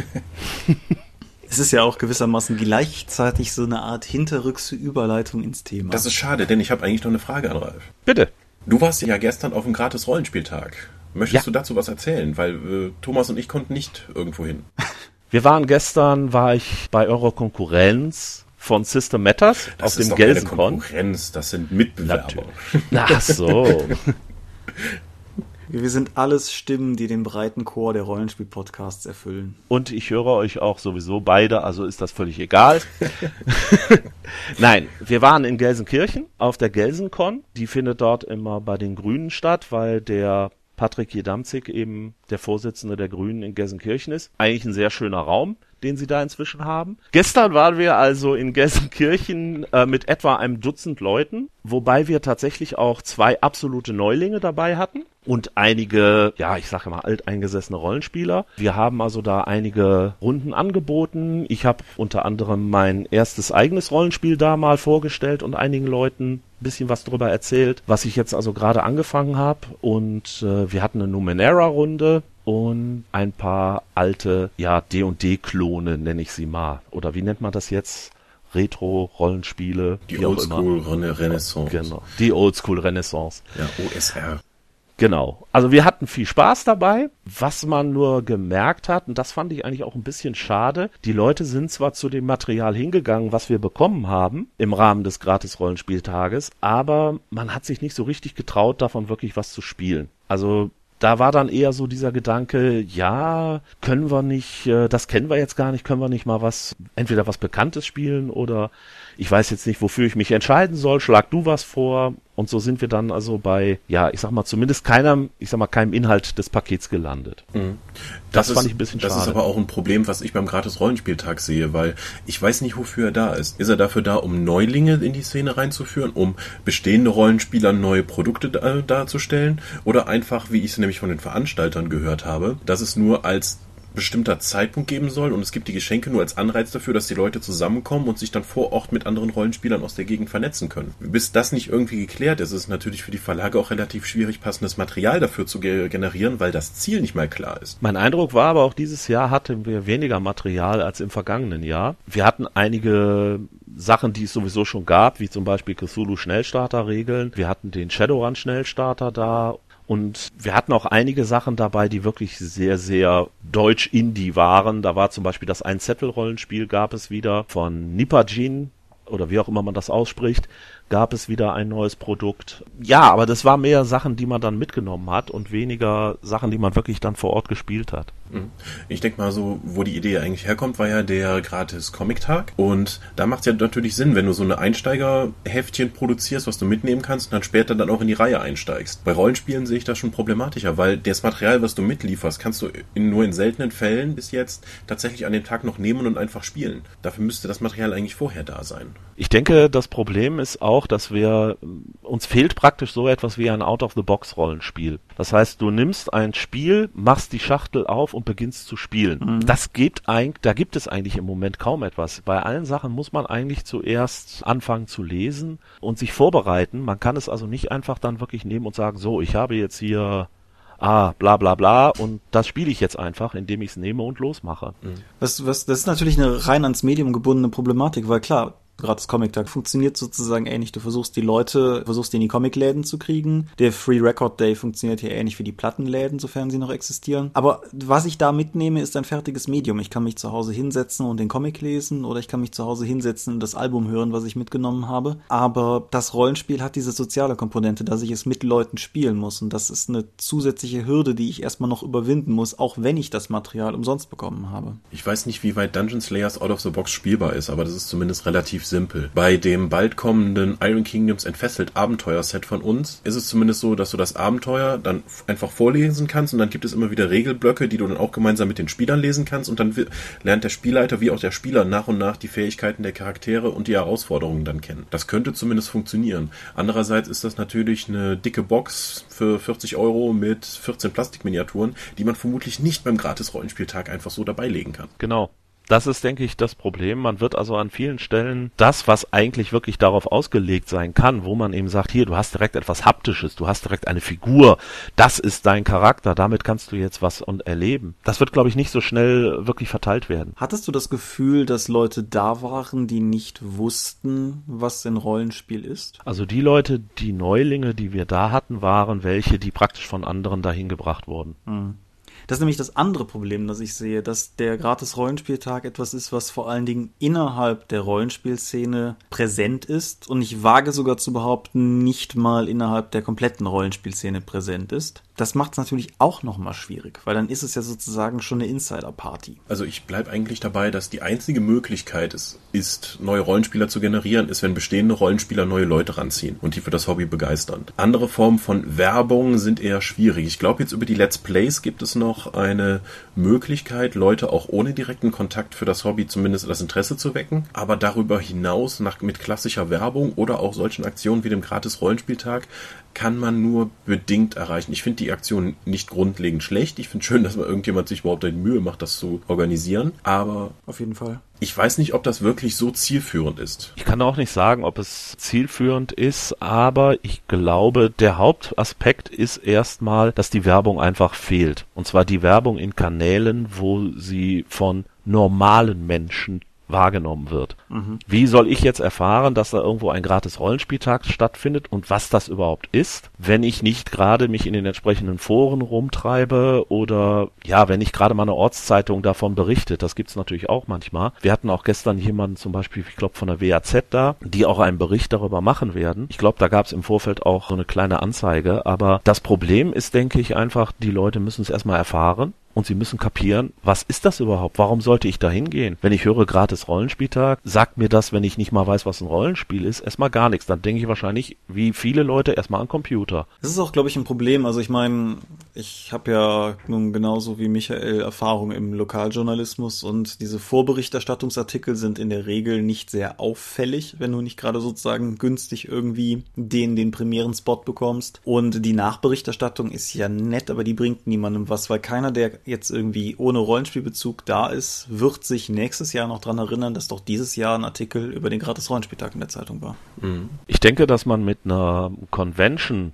Es ist ja auch gewissermaßen gleichzeitig so eine Art hinterrückse Überleitung ins Thema.
Das ist schade, denn ich habe eigentlich noch eine Frage an Ralf.
Bitte.
Du warst ja gestern auf dem gratis Rollenspieltag. Möchtest ja. du dazu was erzählen? Weil äh, Thomas und ich konnten nicht irgendwo hin.
Wir waren gestern, war ich bei eurer Konkurrenz von System Matters
das
auf dem Gelsenkon.
Konkurrenz, das sind Mitbewerber.
Ach so.
Wir sind alles Stimmen, die den breiten Chor der Rollenspiel-Podcasts erfüllen.
Und ich höre euch auch sowieso beide, also ist das völlig egal. Nein, wir waren in Gelsenkirchen auf der Gelsenkon. Die findet dort immer bei den Grünen statt, weil der Patrick Jedamzig eben der Vorsitzende der Grünen in Gelsenkirchen ist. Eigentlich ein sehr schöner Raum den sie da inzwischen haben. Gestern waren wir also in Gelsenkirchen äh, mit etwa einem Dutzend Leuten, wobei wir tatsächlich auch zwei absolute Neulinge dabei hatten und einige, ja, ich sage mal, alteingesessene Rollenspieler. Wir haben also da einige Runden angeboten. Ich habe unter anderem mein erstes eigenes Rollenspiel da mal vorgestellt und einigen Leuten bisschen was darüber erzählt, was ich jetzt also gerade angefangen habe. Und äh, wir hatten eine Numenera-Runde und ein paar alte, ja, D&D-Klone nenne ich sie mal. Oder wie nennt man das jetzt? Retro-Rollenspiele.
Die Oldschool-Renaissance.
Genau, die Oldschool-Renaissance.
Ja, OSR.
Genau. Also wir hatten viel Spaß dabei. Was man nur gemerkt hat, und das fand ich eigentlich auch ein bisschen schade, die Leute sind zwar zu dem Material hingegangen, was wir bekommen haben im Rahmen des Gratis-Rollenspieltages, aber man hat sich nicht so richtig getraut, davon wirklich was zu spielen. Also da war dann eher so dieser Gedanke, ja, können wir nicht, äh, das kennen wir jetzt gar nicht, können wir nicht mal was, entweder was Bekanntes spielen oder ich weiß jetzt nicht, wofür ich mich entscheiden soll, schlag du was vor. Und so sind wir dann also bei, ja, ich sag mal, zumindest keinem, ich sag mal, keinem Inhalt des Pakets gelandet.
Mhm. Das, das fand ist, ich ein bisschen das schade. Das ist aber auch ein Problem, was ich beim gratis Rollenspieltag sehe, weil ich weiß nicht, wofür er da ist. Ist er dafür da, um Neulinge in die Szene reinzuführen, um bestehende Rollenspieler neue Produkte da, darzustellen? Oder einfach, wie ich es nämlich von den Veranstaltern gehört habe, dass es nur als bestimmter Zeitpunkt geben soll und es gibt die Geschenke nur als Anreiz dafür, dass die Leute zusammenkommen und sich dann vor Ort mit anderen Rollenspielern aus der Gegend vernetzen können. Bis das nicht irgendwie geklärt ist, ist es natürlich für die Verlage auch relativ schwierig, passendes Material dafür zu generieren, weil das Ziel nicht mal klar ist.
Mein Eindruck war aber auch dieses Jahr hatten wir weniger Material als im vergangenen Jahr. Wir hatten einige Sachen, die es sowieso schon gab, wie zum Beispiel Cthulhu Schnellstarter-Regeln. Wir hatten den Shadowrun Schnellstarter da und wir hatten auch einige Sachen dabei, die wirklich sehr, sehr deutsch-indie waren. Da war zum Beispiel das Ein-Zettel-Rollenspiel gab es wieder von Nipajin oder wie auch immer man das ausspricht gab es wieder ein neues Produkt. Ja, aber das war mehr Sachen, die man dann mitgenommen hat und weniger Sachen, die man wirklich dann vor Ort gespielt hat.
Mhm. Ich denke mal so, wo die Idee eigentlich herkommt, war ja der gratis Comic-Tag. Und da macht es ja natürlich Sinn, wenn du so eine Einsteigerheftchen produzierst, was du mitnehmen kannst und dann später dann auch in die Reihe einsteigst. Bei Rollenspielen sehe ich das schon problematischer, weil das Material, was du mitlieferst, kannst du in, nur in seltenen Fällen bis jetzt tatsächlich an dem Tag noch nehmen und einfach spielen. Dafür müsste das Material eigentlich vorher da sein.
Ich denke, das Problem ist auch, auch, dass wir, uns fehlt praktisch so etwas wie ein Out-of-the-Box-Rollenspiel. Das heißt, du nimmst ein Spiel, machst die Schachtel auf und beginnst zu spielen. Mhm. Das gibt eigentlich, da gibt es eigentlich im Moment kaum etwas. Bei allen Sachen muss man eigentlich zuerst anfangen zu lesen und sich vorbereiten. Man kann es also nicht einfach dann wirklich nehmen und sagen, so, ich habe jetzt hier ah, bla bla bla und das spiele ich jetzt einfach, indem ich es nehme und losmache.
Mhm. Was, was, das ist natürlich eine rein ans Medium gebundene Problematik, weil klar, gratis Comic-Tag funktioniert sozusagen ähnlich. Du versuchst die Leute, versuchst die in die Comicläden zu kriegen. Der Free Record Day funktioniert hier ähnlich wie die Plattenläden, sofern sie noch existieren. Aber was ich da mitnehme, ist ein fertiges Medium. Ich kann mich zu Hause hinsetzen und den Comic lesen oder ich kann mich zu Hause hinsetzen und das Album hören, was ich mitgenommen habe. Aber das Rollenspiel hat diese soziale Komponente, dass ich es mit Leuten spielen muss. Und das ist eine zusätzliche Hürde, die ich erstmal noch überwinden muss, auch wenn ich das Material umsonst bekommen habe.
Ich weiß nicht, wie weit Dungeon Slayers Out of the Box spielbar ist, aber das ist zumindest relativ simpel. Bei dem bald kommenden Iron Kingdoms Entfesselt Abenteuerset von uns ist es zumindest so, dass du das Abenteuer dann einfach vorlesen kannst und dann gibt es immer wieder Regelblöcke, die du dann auch gemeinsam mit den Spielern lesen kannst und dann lernt der Spielleiter wie auch der Spieler nach und nach die Fähigkeiten der Charaktere und die Herausforderungen dann kennen. Das könnte zumindest funktionieren. Andererseits ist das natürlich eine dicke Box für 40 Euro mit 14 Plastikminiaturen, die man vermutlich nicht beim Gratis-Rollenspieltag einfach so dabei legen kann.
Genau. Das ist, denke ich, das Problem. Man wird also an vielen Stellen das, was eigentlich wirklich darauf ausgelegt sein kann, wo man eben sagt, hier, du hast direkt etwas Haptisches, du hast direkt eine Figur, das ist dein Charakter, damit kannst du jetzt was und erleben. Das wird, glaube ich, nicht so schnell wirklich verteilt werden.
Hattest du das Gefühl, dass Leute da waren, die nicht wussten, was ein Rollenspiel ist?
Also die Leute, die Neulinge, die wir da hatten, waren welche, die praktisch von anderen dahin gebracht wurden. Hm.
Das ist nämlich das andere Problem, das ich sehe, dass der gratis Rollenspieltag etwas ist, was vor allen Dingen innerhalb der Rollenspielszene präsent ist und ich wage sogar zu behaupten, nicht mal innerhalb der kompletten Rollenspielszene präsent ist. Das macht es natürlich auch nochmal schwierig, weil dann ist es ja sozusagen schon eine Insider-Party.
Also ich bleibe eigentlich dabei, dass die einzige Möglichkeit ist, ist, neue Rollenspieler zu generieren, ist, wenn bestehende Rollenspieler neue Leute ranziehen und die für das Hobby begeistern. Andere Formen von Werbung sind eher schwierig. Ich glaube, jetzt über die Let's Plays gibt es noch eine Möglichkeit, Leute auch ohne direkten Kontakt für das Hobby zumindest das Interesse zu wecken. Aber darüber hinaus nach, mit klassischer Werbung oder auch solchen Aktionen wie dem gratis Rollenspieltag kann man nur bedingt erreichen. Ich finde die Aktion nicht grundlegend schlecht. Ich finde schön, dass man irgendjemand sich überhaupt die Mühe macht, das zu organisieren. Aber
auf jeden Fall.
Ich weiß nicht, ob das wirklich so zielführend ist.
Ich kann auch nicht sagen, ob es zielführend ist, aber ich glaube, der Hauptaspekt ist erstmal, dass die Werbung einfach fehlt. Und zwar die Werbung in Kanälen, wo sie von normalen Menschen wahrgenommen wird. Mhm. Wie soll ich jetzt erfahren, dass da irgendwo ein gratis Rollenspieltag stattfindet und was das überhaupt ist, wenn ich nicht gerade mich in den entsprechenden Foren rumtreibe oder ja, wenn nicht gerade mal eine Ortszeitung davon berichtet. Das gibt's natürlich auch manchmal. Wir hatten auch gestern jemanden zum Beispiel, ich glaube von der WAZ da, die auch einen Bericht darüber machen werden. Ich glaube, da gab's im Vorfeld auch so eine kleine Anzeige. Aber das Problem ist, denke ich, einfach, die Leute müssen es erstmal erfahren und sie müssen kapieren, was ist das überhaupt? Warum sollte ich da hingehen? Wenn ich höre gratis Rollenspieltag, sagt mir das, wenn ich nicht mal weiß, was ein Rollenspiel ist, erstmal gar nichts. Dann denke ich wahrscheinlich, wie viele Leute, erstmal an Computer.
Das ist auch, glaube ich, ein Problem. Also ich meine, ich habe ja nun genauso wie Michael Erfahrung im Lokaljournalismus und diese Vorberichterstattungsartikel sind in der Regel nicht sehr auffällig, wenn du nicht gerade sozusagen günstig irgendwie den, den Premieren-Spot bekommst. Und die Nachberichterstattung ist ja nett, aber die bringt niemandem was, weil keiner, der jetzt irgendwie ohne Rollenspielbezug da ist, wird sich nächstes Jahr noch dran erinnern, dass doch dieses Jahr ein Artikel über den gratis Rollenspieltag in der Zeitung war.
Mhm. Ich denke, dass man mit einer Convention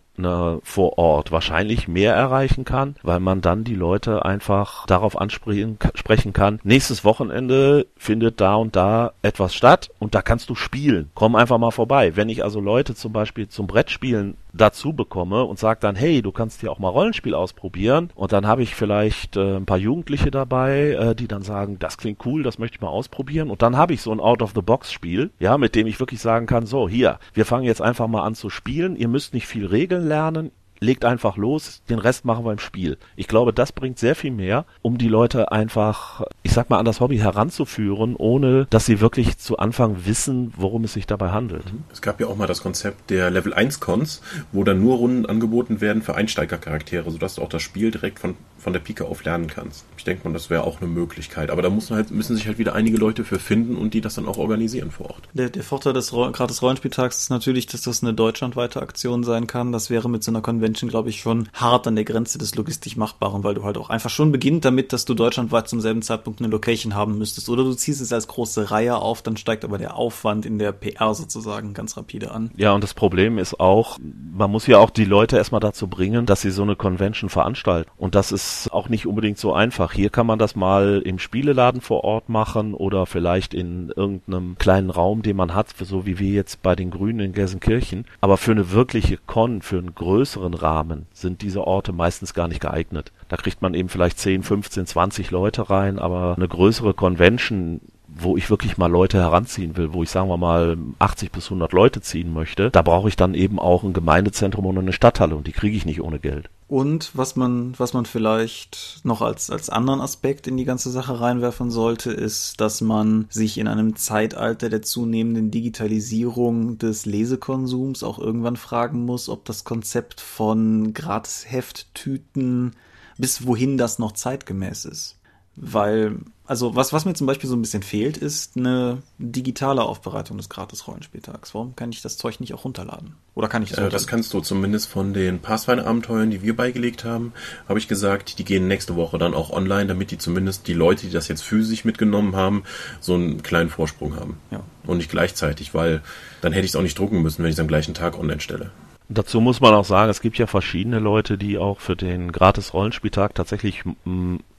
vor Ort wahrscheinlich mehr erreichen kann, weil man dann die Leute einfach darauf ansprechen sprechen kann. Nächstes Wochenende findet da und da etwas statt und da kannst du spielen. Komm einfach mal vorbei. Wenn ich also Leute zum Beispiel zum Brettspielen dazu bekomme und sage dann, hey, du kannst hier auch mal Rollenspiel ausprobieren und dann habe ich vielleicht äh, ein paar Jugendliche dabei, äh, die dann sagen, das klingt cool, das möchte ich mal ausprobieren und dann habe ich so ein Out-of-the-Box-Spiel, ja, mit dem ich wirklich sagen kann, so, hier, wir fangen jetzt einfach mal an zu spielen, ihr müsst nicht viel Regeln lernen, legt einfach los, den Rest machen wir im Spiel. Ich glaube, das bringt sehr viel mehr, um die Leute einfach, ich sag mal, an das Hobby heranzuführen, ohne dass sie wirklich zu Anfang wissen, worum es sich dabei handelt.
Es gab ja auch mal das Konzept der Level 1 Cons, wo dann nur Runden angeboten werden für Einsteigercharaktere, sodass du auch das Spiel direkt von, von der Pike auf lernen kannst. Ich denke mal, das wäre auch eine Möglichkeit. Aber da muss halt, müssen sich halt wieder einige Leute für finden und die das dann auch organisieren vor Ort.
Der, der Vorteil des gratis Rollenspieltags ist natürlich, dass das eine deutschlandweite Aktion sein kann. Das wäre mit so einer Convention glaube ich, schon hart an der Grenze des logistisch Machbaren, weil du halt auch einfach schon beginnt damit, dass du deutschlandweit zum selben Zeitpunkt eine Location haben müsstest. Oder du ziehst es als große Reihe auf, dann steigt aber der Aufwand in der PR sozusagen ganz rapide an.
Ja, und das Problem ist auch, man muss ja auch die Leute erstmal dazu bringen, dass sie so eine Convention veranstalten. Und das ist auch nicht unbedingt so einfach. Hier kann man das mal im Spieleladen vor Ort machen oder vielleicht in irgendeinem kleinen Raum, den man hat, so wie wir jetzt bei den Grünen in Gelsenkirchen. Aber für eine wirkliche Con, für einen größeren Rahmen sind diese Orte meistens gar nicht geeignet. Da kriegt man eben vielleicht 10, 15, 20 Leute rein, aber eine größere Convention wo ich wirklich mal Leute heranziehen will, wo ich sagen wir mal 80 bis 100 Leute ziehen möchte, da brauche ich dann eben auch ein Gemeindezentrum und eine Stadthalle und die kriege ich nicht ohne Geld.
Und was man, was man vielleicht noch als, als anderen Aspekt in die ganze Sache reinwerfen sollte, ist, dass man sich in einem Zeitalter der zunehmenden Digitalisierung des Lesekonsums auch irgendwann fragen muss, ob das Konzept von Gratis-Hefttüten bis wohin das noch zeitgemäß ist. Weil also was, was mir zum Beispiel so ein bisschen fehlt, ist eine digitale Aufbereitung des Gratis-Rollenspieltags. Warum kann ich das Zeug nicht auch runterladen? Oder kann ich
das? Äh, das kannst du zumindest von den Pathfinder-Abenteuern, die wir beigelegt haben, habe ich gesagt, die gehen nächste Woche dann auch online, damit die zumindest die Leute, die das jetzt physisch mitgenommen haben, so einen kleinen Vorsprung haben. Ja. Und nicht gleichzeitig, weil dann hätte ich es auch nicht drucken müssen, wenn ich es am gleichen Tag online stelle.
Dazu muss man auch sagen, es gibt ja verschiedene Leute, die auch für den Gratis-Rollenspieltag tatsächlich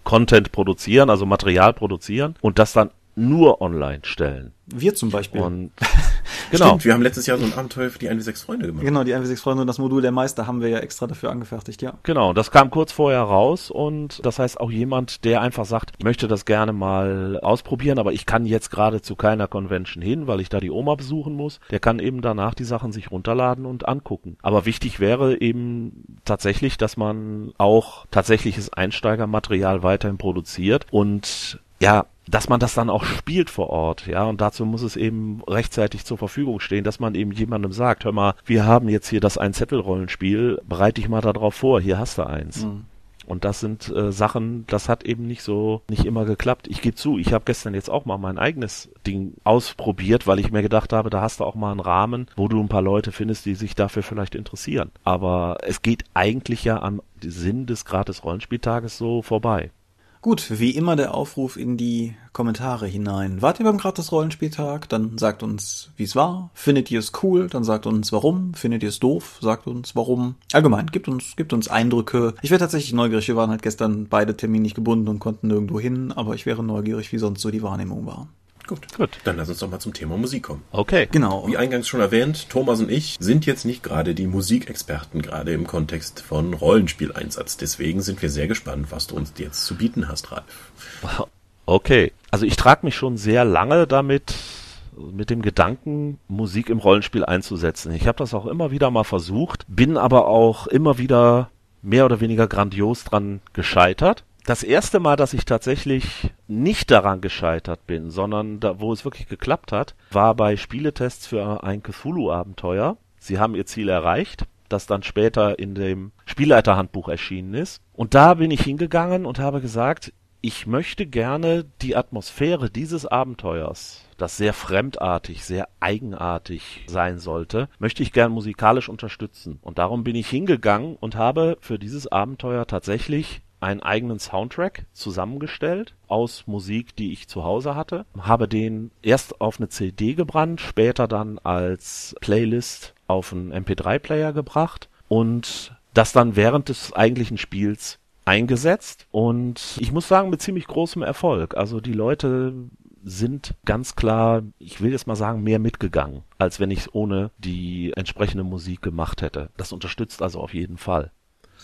Content produzieren, also Material produzieren und das dann nur online stellen.
Wir zum Beispiel.
Und genau. Stimmt, wir haben letztes Jahr so ein Abenteuer für die 1W6 Freunde gemacht.
Genau, die 1W6 Freunde und das Modul der Meister haben wir ja extra dafür angefertigt, ja.
Genau, das kam kurz vorher raus und das heißt auch jemand, der einfach sagt, ich möchte das gerne mal ausprobieren, aber ich kann jetzt gerade zu keiner Convention hin, weil ich da die Oma besuchen muss, der kann eben danach die Sachen sich runterladen und angucken. Aber wichtig wäre eben tatsächlich, dass man auch tatsächliches Einsteigermaterial weiterhin produziert und ja, dass man das dann auch spielt vor Ort, ja, und dazu muss es eben rechtzeitig zur Verfügung stehen, dass man eben jemandem sagt, hör mal, wir haben jetzt hier das Ein-Zettel-Rollenspiel, bereite dich mal darauf vor, hier hast du eins. Mhm. Und das sind äh, Sachen, das hat eben nicht so, nicht immer geklappt. Ich gebe zu, ich habe gestern jetzt auch mal mein eigenes Ding ausprobiert, weil ich mir gedacht habe, da hast du auch mal einen Rahmen, wo du ein paar Leute findest, die sich dafür vielleicht interessieren. Aber es geht eigentlich ja am Sinn des gratis Rollenspieltages so vorbei.
Gut, wie immer der Aufruf in die Kommentare hinein. Wart ihr beim gratis Rollenspieltag? Dann sagt uns, wie es war. Findet ihr es cool? Dann sagt uns, warum. Findet ihr es doof? Sagt uns, warum. Allgemein, gibt uns, gibt uns Eindrücke. Ich wäre tatsächlich neugierig. Wir waren halt gestern beide terminlich gebunden und konnten nirgendwo hin, aber ich wäre neugierig, wie sonst so die Wahrnehmung war.
Gut. Gut. Dann lass uns doch mal zum Thema Musik kommen.
Okay.
Genau. Wie eingangs schon erwähnt, Thomas und ich sind jetzt nicht gerade die Musikexperten, gerade im Kontext von Rollenspieleinsatz. Deswegen sind wir sehr gespannt, was du uns jetzt zu bieten hast, Ralf.
Okay. Also ich trage mich schon sehr lange damit mit dem Gedanken, Musik im Rollenspiel einzusetzen. Ich habe das auch immer wieder mal versucht, bin aber auch immer wieder mehr oder weniger grandios dran gescheitert. Das erste Mal, dass ich tatsächlich nicht daran gescheitert bin, sondern da, wo es wirklich geklappt hat, war bei Spieletests für ein Cthulhu-Abenteuer. Sie haben ihr Ziel erreicht, das dann später in dem Spielleiterhandbuch erschienen ist. Und da bin ich hingegangen und habe gesagt, ich möchte gerne die Atmosphäre dieses Abenteuers, das sehr fremdartig, sehr eigenartig sein sollte, möchte ich gern musikalisch unterstützen. Und darum bin ich hingegangen und habe für dieses Abenteuer tatsächlich einen eigenen Soundtrack zusammengestellt aus Musik, die ich zu Hause hatte, habe den erst auf eine CD gebrannt, später dann als Playlist auf einen MP3-Player gebracht und das dann während des eigentlichen Spiels eingesetzt und ich muss sagen, mit ziemlich großem Erfolg. Also die Leute sind ganz klar, ich will jetzt mal sagen, mehr mitgegangen, als wenn ich es ohne die entsprechende Musik gemacht hätte. Das unterstützt also auf jeden Fall.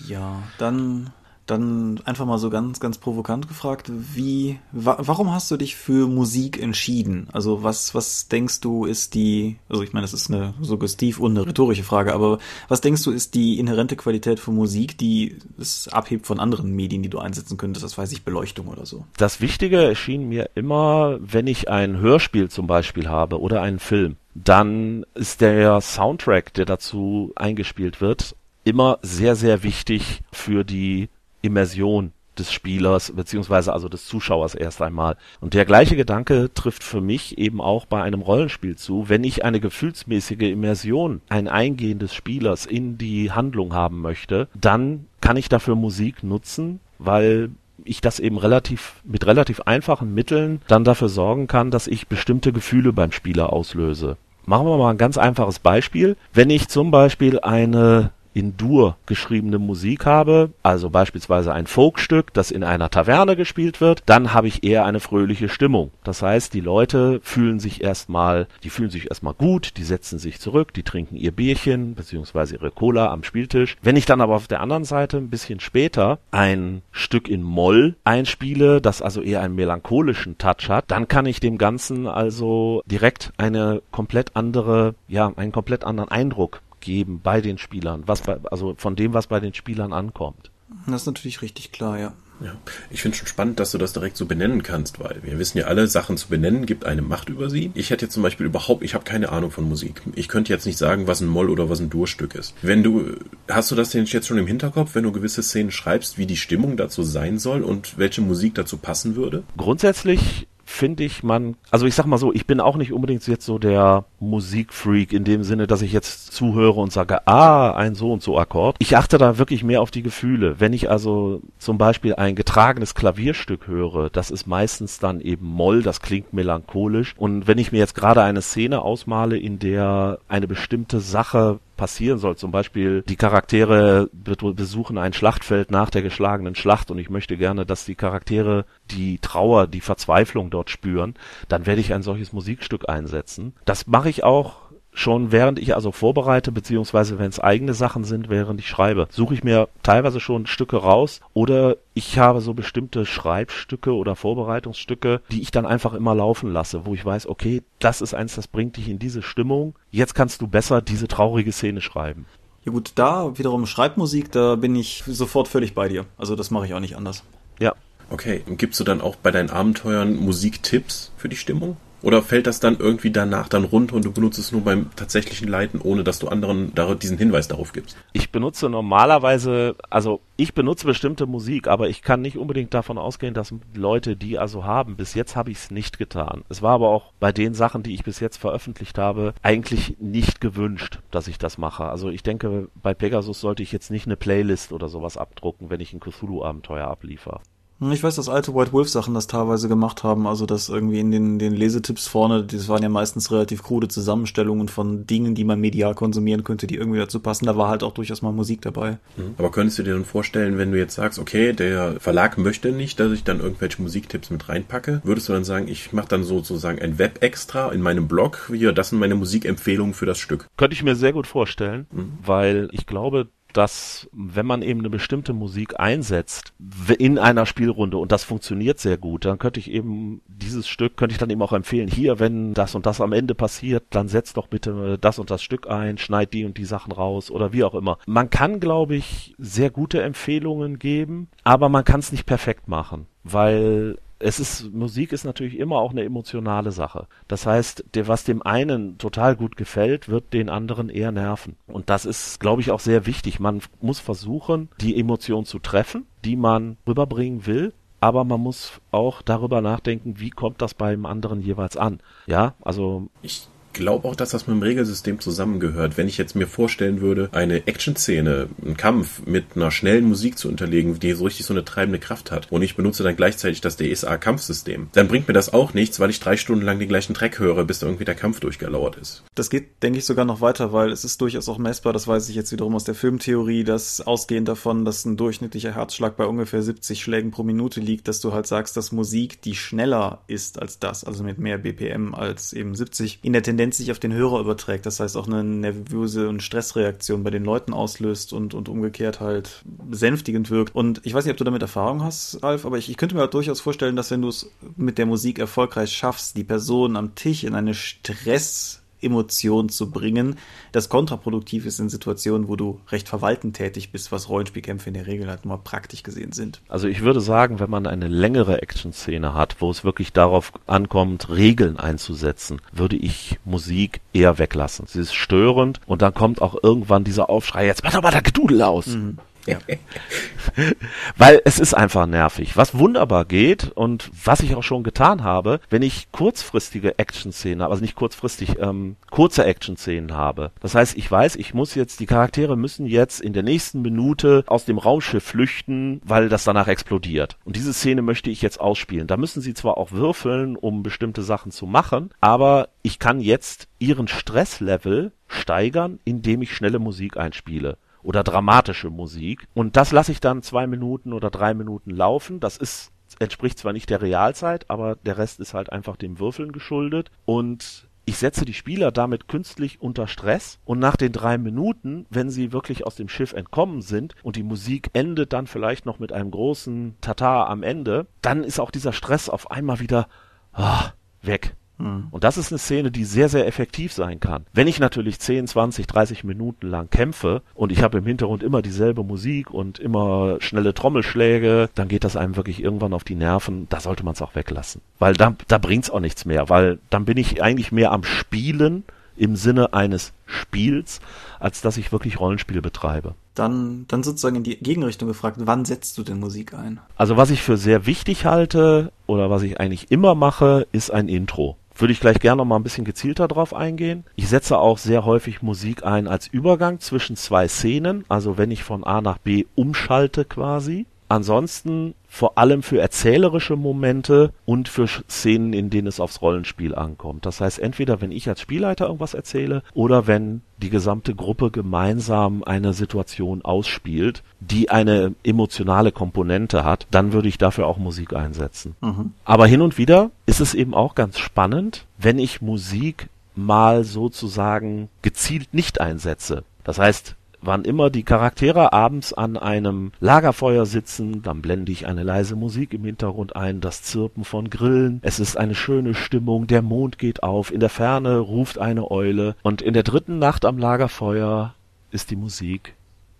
Ja, dann dann einfach mal so ganz, ganz provokant gefragt, wie, wa warum hast du dich für Musik entschieden? Also was, was denkst du ist die, also ich meine, das ist eine suggestiv und eine rhetorische Frage, aber was denkst du ist die inhärente Qualität von Musik, die es abhebt von anderen Medien, die du einsetzen könntest, das weiß ich, Beleuchtung oder so?
Das Wichtige erschien mir immer, wenn ich ein Hörspiel zum Beispiel habe oder einen Film, dann ist der Soundtrack, der dazu eingespielt wird, immer sehr, sehr wichtig für die Immersion des Spielers beziehungsweise also des Zuschauers erst einmal. Und der gleiche Gedanke trifft für mich eben auch bei einem Rollenspiel zu. Wenn ich eine gefühlsmäßige Immersion, ein Eingehen des Spielers in die Handlung haben möchte, dann kann ich dafür Musik nutzen, weil ich das eben relativ mit relativ einfachen Mitteln dann dafür sorgen kann, dass ich bestimmte Gefühle beim Spieler auslöse. Machen wir mal ein ganz einfaches Beispiel. Wenn ich zum Beispiel eine in Dur geschriebene Musik habe, also beispielsweise ein Folkstück, das in einer Taverne gespielt wird, dann habe ich eher eine fröhliche Stimmung. Das heißt, die Leute fühlen sich erstmal, die fühlen sich erstmal gut, die setzen sich zurück, die trinken ihr Bierchen bzw. ihre Cola am Spieltisch. Wenn ich dann aber auf der anderen Seite ein bisschen später ein Stück in Moll einspiele, das also eher einen melancholischen Touch hat, dann kann ich dem Ganzen also direkt eine komplett andere, ja, einen komplett anderen Eindruck geben bei den Spielern, was bei, also von dem, was bei den Spielern ankommt.
Das ist natürlich richtig klar, ja.
Ja, ich finde schon spannend, dass du das direkt so benennen kannst, weil wir wissen ja alle, Sachen zu benennen gibt eine Macht über sie. Ich hätte jetzt zum Beispiel überhaupt, ich habe keine Ahnung von Musik. Ich könnte jetzt nicht sagen, was ein Moll oder was ein Durstück ist. Wenn du, hast du das denn jetzt schon im Hinterkopf, wenn du gewisse Szenen schreibst, wie die Stimmung dazu sein soll und welche Musik dazu passen würde?
Grundsätzlich finde ich, man, also ich sag mal so, ich bin auch nicht unbedingt jetzt so der Musikfreak in dem Sinne, dass ich jetzt zuhöre und sage, ah, ein so und so Akkord. Ich achte da wirklich mehr auf die Gefühle. Wenn ich also zum Beispiel ein getragenes Klavierstück höre, das ist meistens dann eben Moll, das klingt melancholisch. Und wenn ich mir jetzt gerade eine Szene ausmale, in der eine bestimmte Sache passieren soll. Zum Beispiel die Charaktere besuchen ein Schlachtfeld nach der geschlagenen Schlacht und ich möchte gerne, dass die Charaktere die Trauer, die Verzweiflung dort spüren, dann werde ich ein solches Musikstück einsetzen. Das mache ich auch schon während ich also vorbereite, beziehungsweise wenn es eigene Sachen sind, während ich schreibe, suche ich mir teilweise schon Stücke raus oder ich habe so bestimmte Schreibstücke oder Vorbereitungsstücke, die ich dann einfach immer laufen lasse, wo ich weiß, okay, das ist eins, das bringt dich in diese Stimmung, jetzt kannst du besser diese traurige Szene schreiben.
Ja gut, da wiederum Schreibmusik, da bin ich sofort völlig bei dir. Also das mache ich auch nicht anders.
Ja.
Okay, und gibst du dann auch bei deinen Abenteuern Musiktipps für die Stimmung? Oder fällt das dann irgendwie danach dann runter und du benutzt es nur beim tatsächlichen Leiten, ohne dass du anderen diesen Hinweis darauf gibst?
Ich benutze normalerweise, also ich benutze bestimmte Musik, aber ich kann nicht unbedingt davon ausgehen, dass Leute die also haben. Bis jetzt habe ich es nicht getan. Es war aber auch bei den Sachen, die ich bis jetzt veröffentlicht habe, eigentlich nicht gewünscht, dass ich das mache. Also ich denke, bei Pegasus sollte ich jetzt nicht eine Playlist oder sowas abdrucken, wenn ich ein Cthulhu-Abenteuer abliefer.
Ich weiß, dass alte White Wolf Sachen das teilweise gemacht haben, also dass irgendwie in den, den Lesetipps vorne, das waren ja meistens relativ krude Zusammenstellungen von Dingen, die man medial konsumieren könnte, die irgendwie dazu passen. Da war halt auch durchaus mal Musik dabei.
Mhm. Aber könntest du dir dann vorstellen, wenn du jetzt sagst, okay, der Verlag möchte nicht, dass ich dann irgendwelche Musiktipps mit reinpacke, würdest du dann sagen, ich mache dann sozusagen ein Web-Extra in meinem Blog, hier, das sind meine Musikempfehlungen für das Stück.
Könnte ich mir sehr gut vorstellen, mhm. weil ich glaube, dass wenn man eben eine bestimmte Musik einsetzt in einer Spielrunde und das funktioniert sehr gut, dann könnte ich eben dieses Stück könnte ich dann eben auch empfehlen, hier, wenn das und das am Ende passiert, dann setzt doch bitte das und das Stück ein, schneid die und die Sachen raus oder wie auch immer. Man kann, glaube ich, sehr gute Empfehlungen geben, aber man kann es nicht perfekt machen, weil es ist, Musik ist natürlich immer auch eine emotionale Sache. Das heißt, der, was dem einen total gut gefällt, wird den anderen eher nerven. Und das ist, glaube ich, auch sehr wichtig. Man muss versuchen, die Emotion zu treffen, die man rüberbringen will. Aber man muss auch darüber nachdenken, wie kommt das beim anderen jeweils an. Ja, also.
Ich glaube auch, dass das mit dem Regelsystem zusammengehört. Wenn ich jetzt mir vorstellen würde, eine Action-Szene, einen Kampf mit einer schnellen Musik zu unterlegen, die so richtig so eine treibende Kraft hat, und ich benutze dann gleichzeitig das DSA-Kampfsystem, dann bringt mir das auch nichts, weil ich drei Stunden lang den gleichen Track höre, bis da irgendwie der Kampf durchgelauert ist.
Das geht, denke ich, sogar noch weiter, weil es ist durchaus auch messbar, das weiß ich jetzt wiederum aus der Filmtheorie, dass ausgehend davon, dass ein durchschnittlicher Herzschlag bei ungefähr 70 Schlägen pro Minute liegt, dass du halt sagst, dass Musik, die schneller ist als das, also mit mehr BPM als eben 70, in der Tendenz Tendenz sich auf den Hörer überträgt. Das heißt auch eine nervöse und Stressreaktion bei den Leuten auslöst und, und umgekehrt halt besänftigend wirkt. Und ich weiß nicht, ob du damit Erfahrung hast, Alf, aber ich, ich könnte mir halt durchaus vorstellen, dass wenn du es mit der Musik erfolgreich schaffst, die Person am Tisch in eine Stress Emotion zu bringen, das kontraproduktiv ist in Situationen, wo du recht verwaltend tätig bist, was Rollenspielkämpfe in der Regel halt nur praktisch gesehen sind.
Also ich würde sagen, wenn man eine längere Action-Szene hat, wo es wirklich darauf ankommt, Regeln einzusetzen, würde ich Musik eher weglassen. Sie ist störend und dann kommt auch irgendwann dieser Aufschrei, jetzt mach doch mal der Gedudel aus. Mhm. Weil es ist einfach nervig. Was wunderbar geht und was ich auch schon getan habe, wenn ich kurzfristige Action-Szenen, also nicht kurzfristig, ähm, kurze Action-Szenen habe. Das heißt, ich weiß, ich muss jetzt, die Charaktere müssen jetzt in der nächsten Minute aus dem Raumschiff flüchten, weil das danach explodiert. Und diese Szene möchte ich jetzt ausspielen. Da müssen sie zwar auch würfeln, um bestimmte Sachen zu machen, aber ich kann jetzt ihren Stresslevel steigern, indem ich schnelle Musik einspiele oder dramatische Musik. Und das lasse ich dann zwei Minuten oder drei Minuten laufen. Das ist entspricht zwar nicht der Realzeit, aber der Rest ist halt einfach dem Würfeln geschuldet. Und ich setze die Spieler damit künstlich unter Stress und nach den drei Minuten, wenn sie wirklich aus dem Schiff entkommen sind und die Musik endet dann vielleicht noch mit einem großen Tatar am Ende, dann ist auch dieser Stress auf einmal wieder ah, weg. Mhm. Und das ist eine Szene, die sehr, sehr effektiv sein kann. Wenn ich natürlich 10, 20, 30 Minuten lang kämpfe und ich habe im Hintergrund immer dieselbe Musik und immer schnelle Trommelschläge, dann geht das einem wirklich irgendwann auf die Nerven. Da sollte man es auch weglassen. Weil da, da bringt's auch nichts mehr, weil dann bin ich eigentlich mehr am Spielen im Sinne eines Spiels, als dass ich wirklich Rollenspiel betreibe.
Dann, dann sozusagen in die Gegenrichtung gefragt, wann setzt du denn Musik ein?
Also was ich für sehr wichtig halte oder was ich eigentlich immer mache, ist ein Intro würde ich gleich gerne noch mal ein bisschen gezielter drauf eingehen. Ich setze auch sehr häufig Musik ein als Übergang zwischen zwei Szenen, also wenn ich von A nach B umschalte quasi. Ansonsten vor allem für erzählerische Momente und für Szenen, in denen es aufs Rollenspiel ankommt. Das heißt, entweder wenn ich als Spielleiter irgendwas erzähle oder wenn die gesamte Gruppe gemeinsam eine Situation ausspielt, die eine emotionale Komponente hat, dann würde ich dafür auch Musik einsetzen. Mhm. Aber hin und wieder ist es eben auch ganz spannend, wenn ich Musik mal sozusagen gezielt nicht einsetze. Das heißt, wann immer die Charaktere abends an einem Lagerfeuer sitzen, dann blende ich eine leise Musik im Hintergrund ein, das Zirpen von Grillen. Es ist eine schöne Stimmung, der Mond geht auf, in der Ferne ruft eine Eule und in der dritten Nacht am Lagerfeuer ist die Musik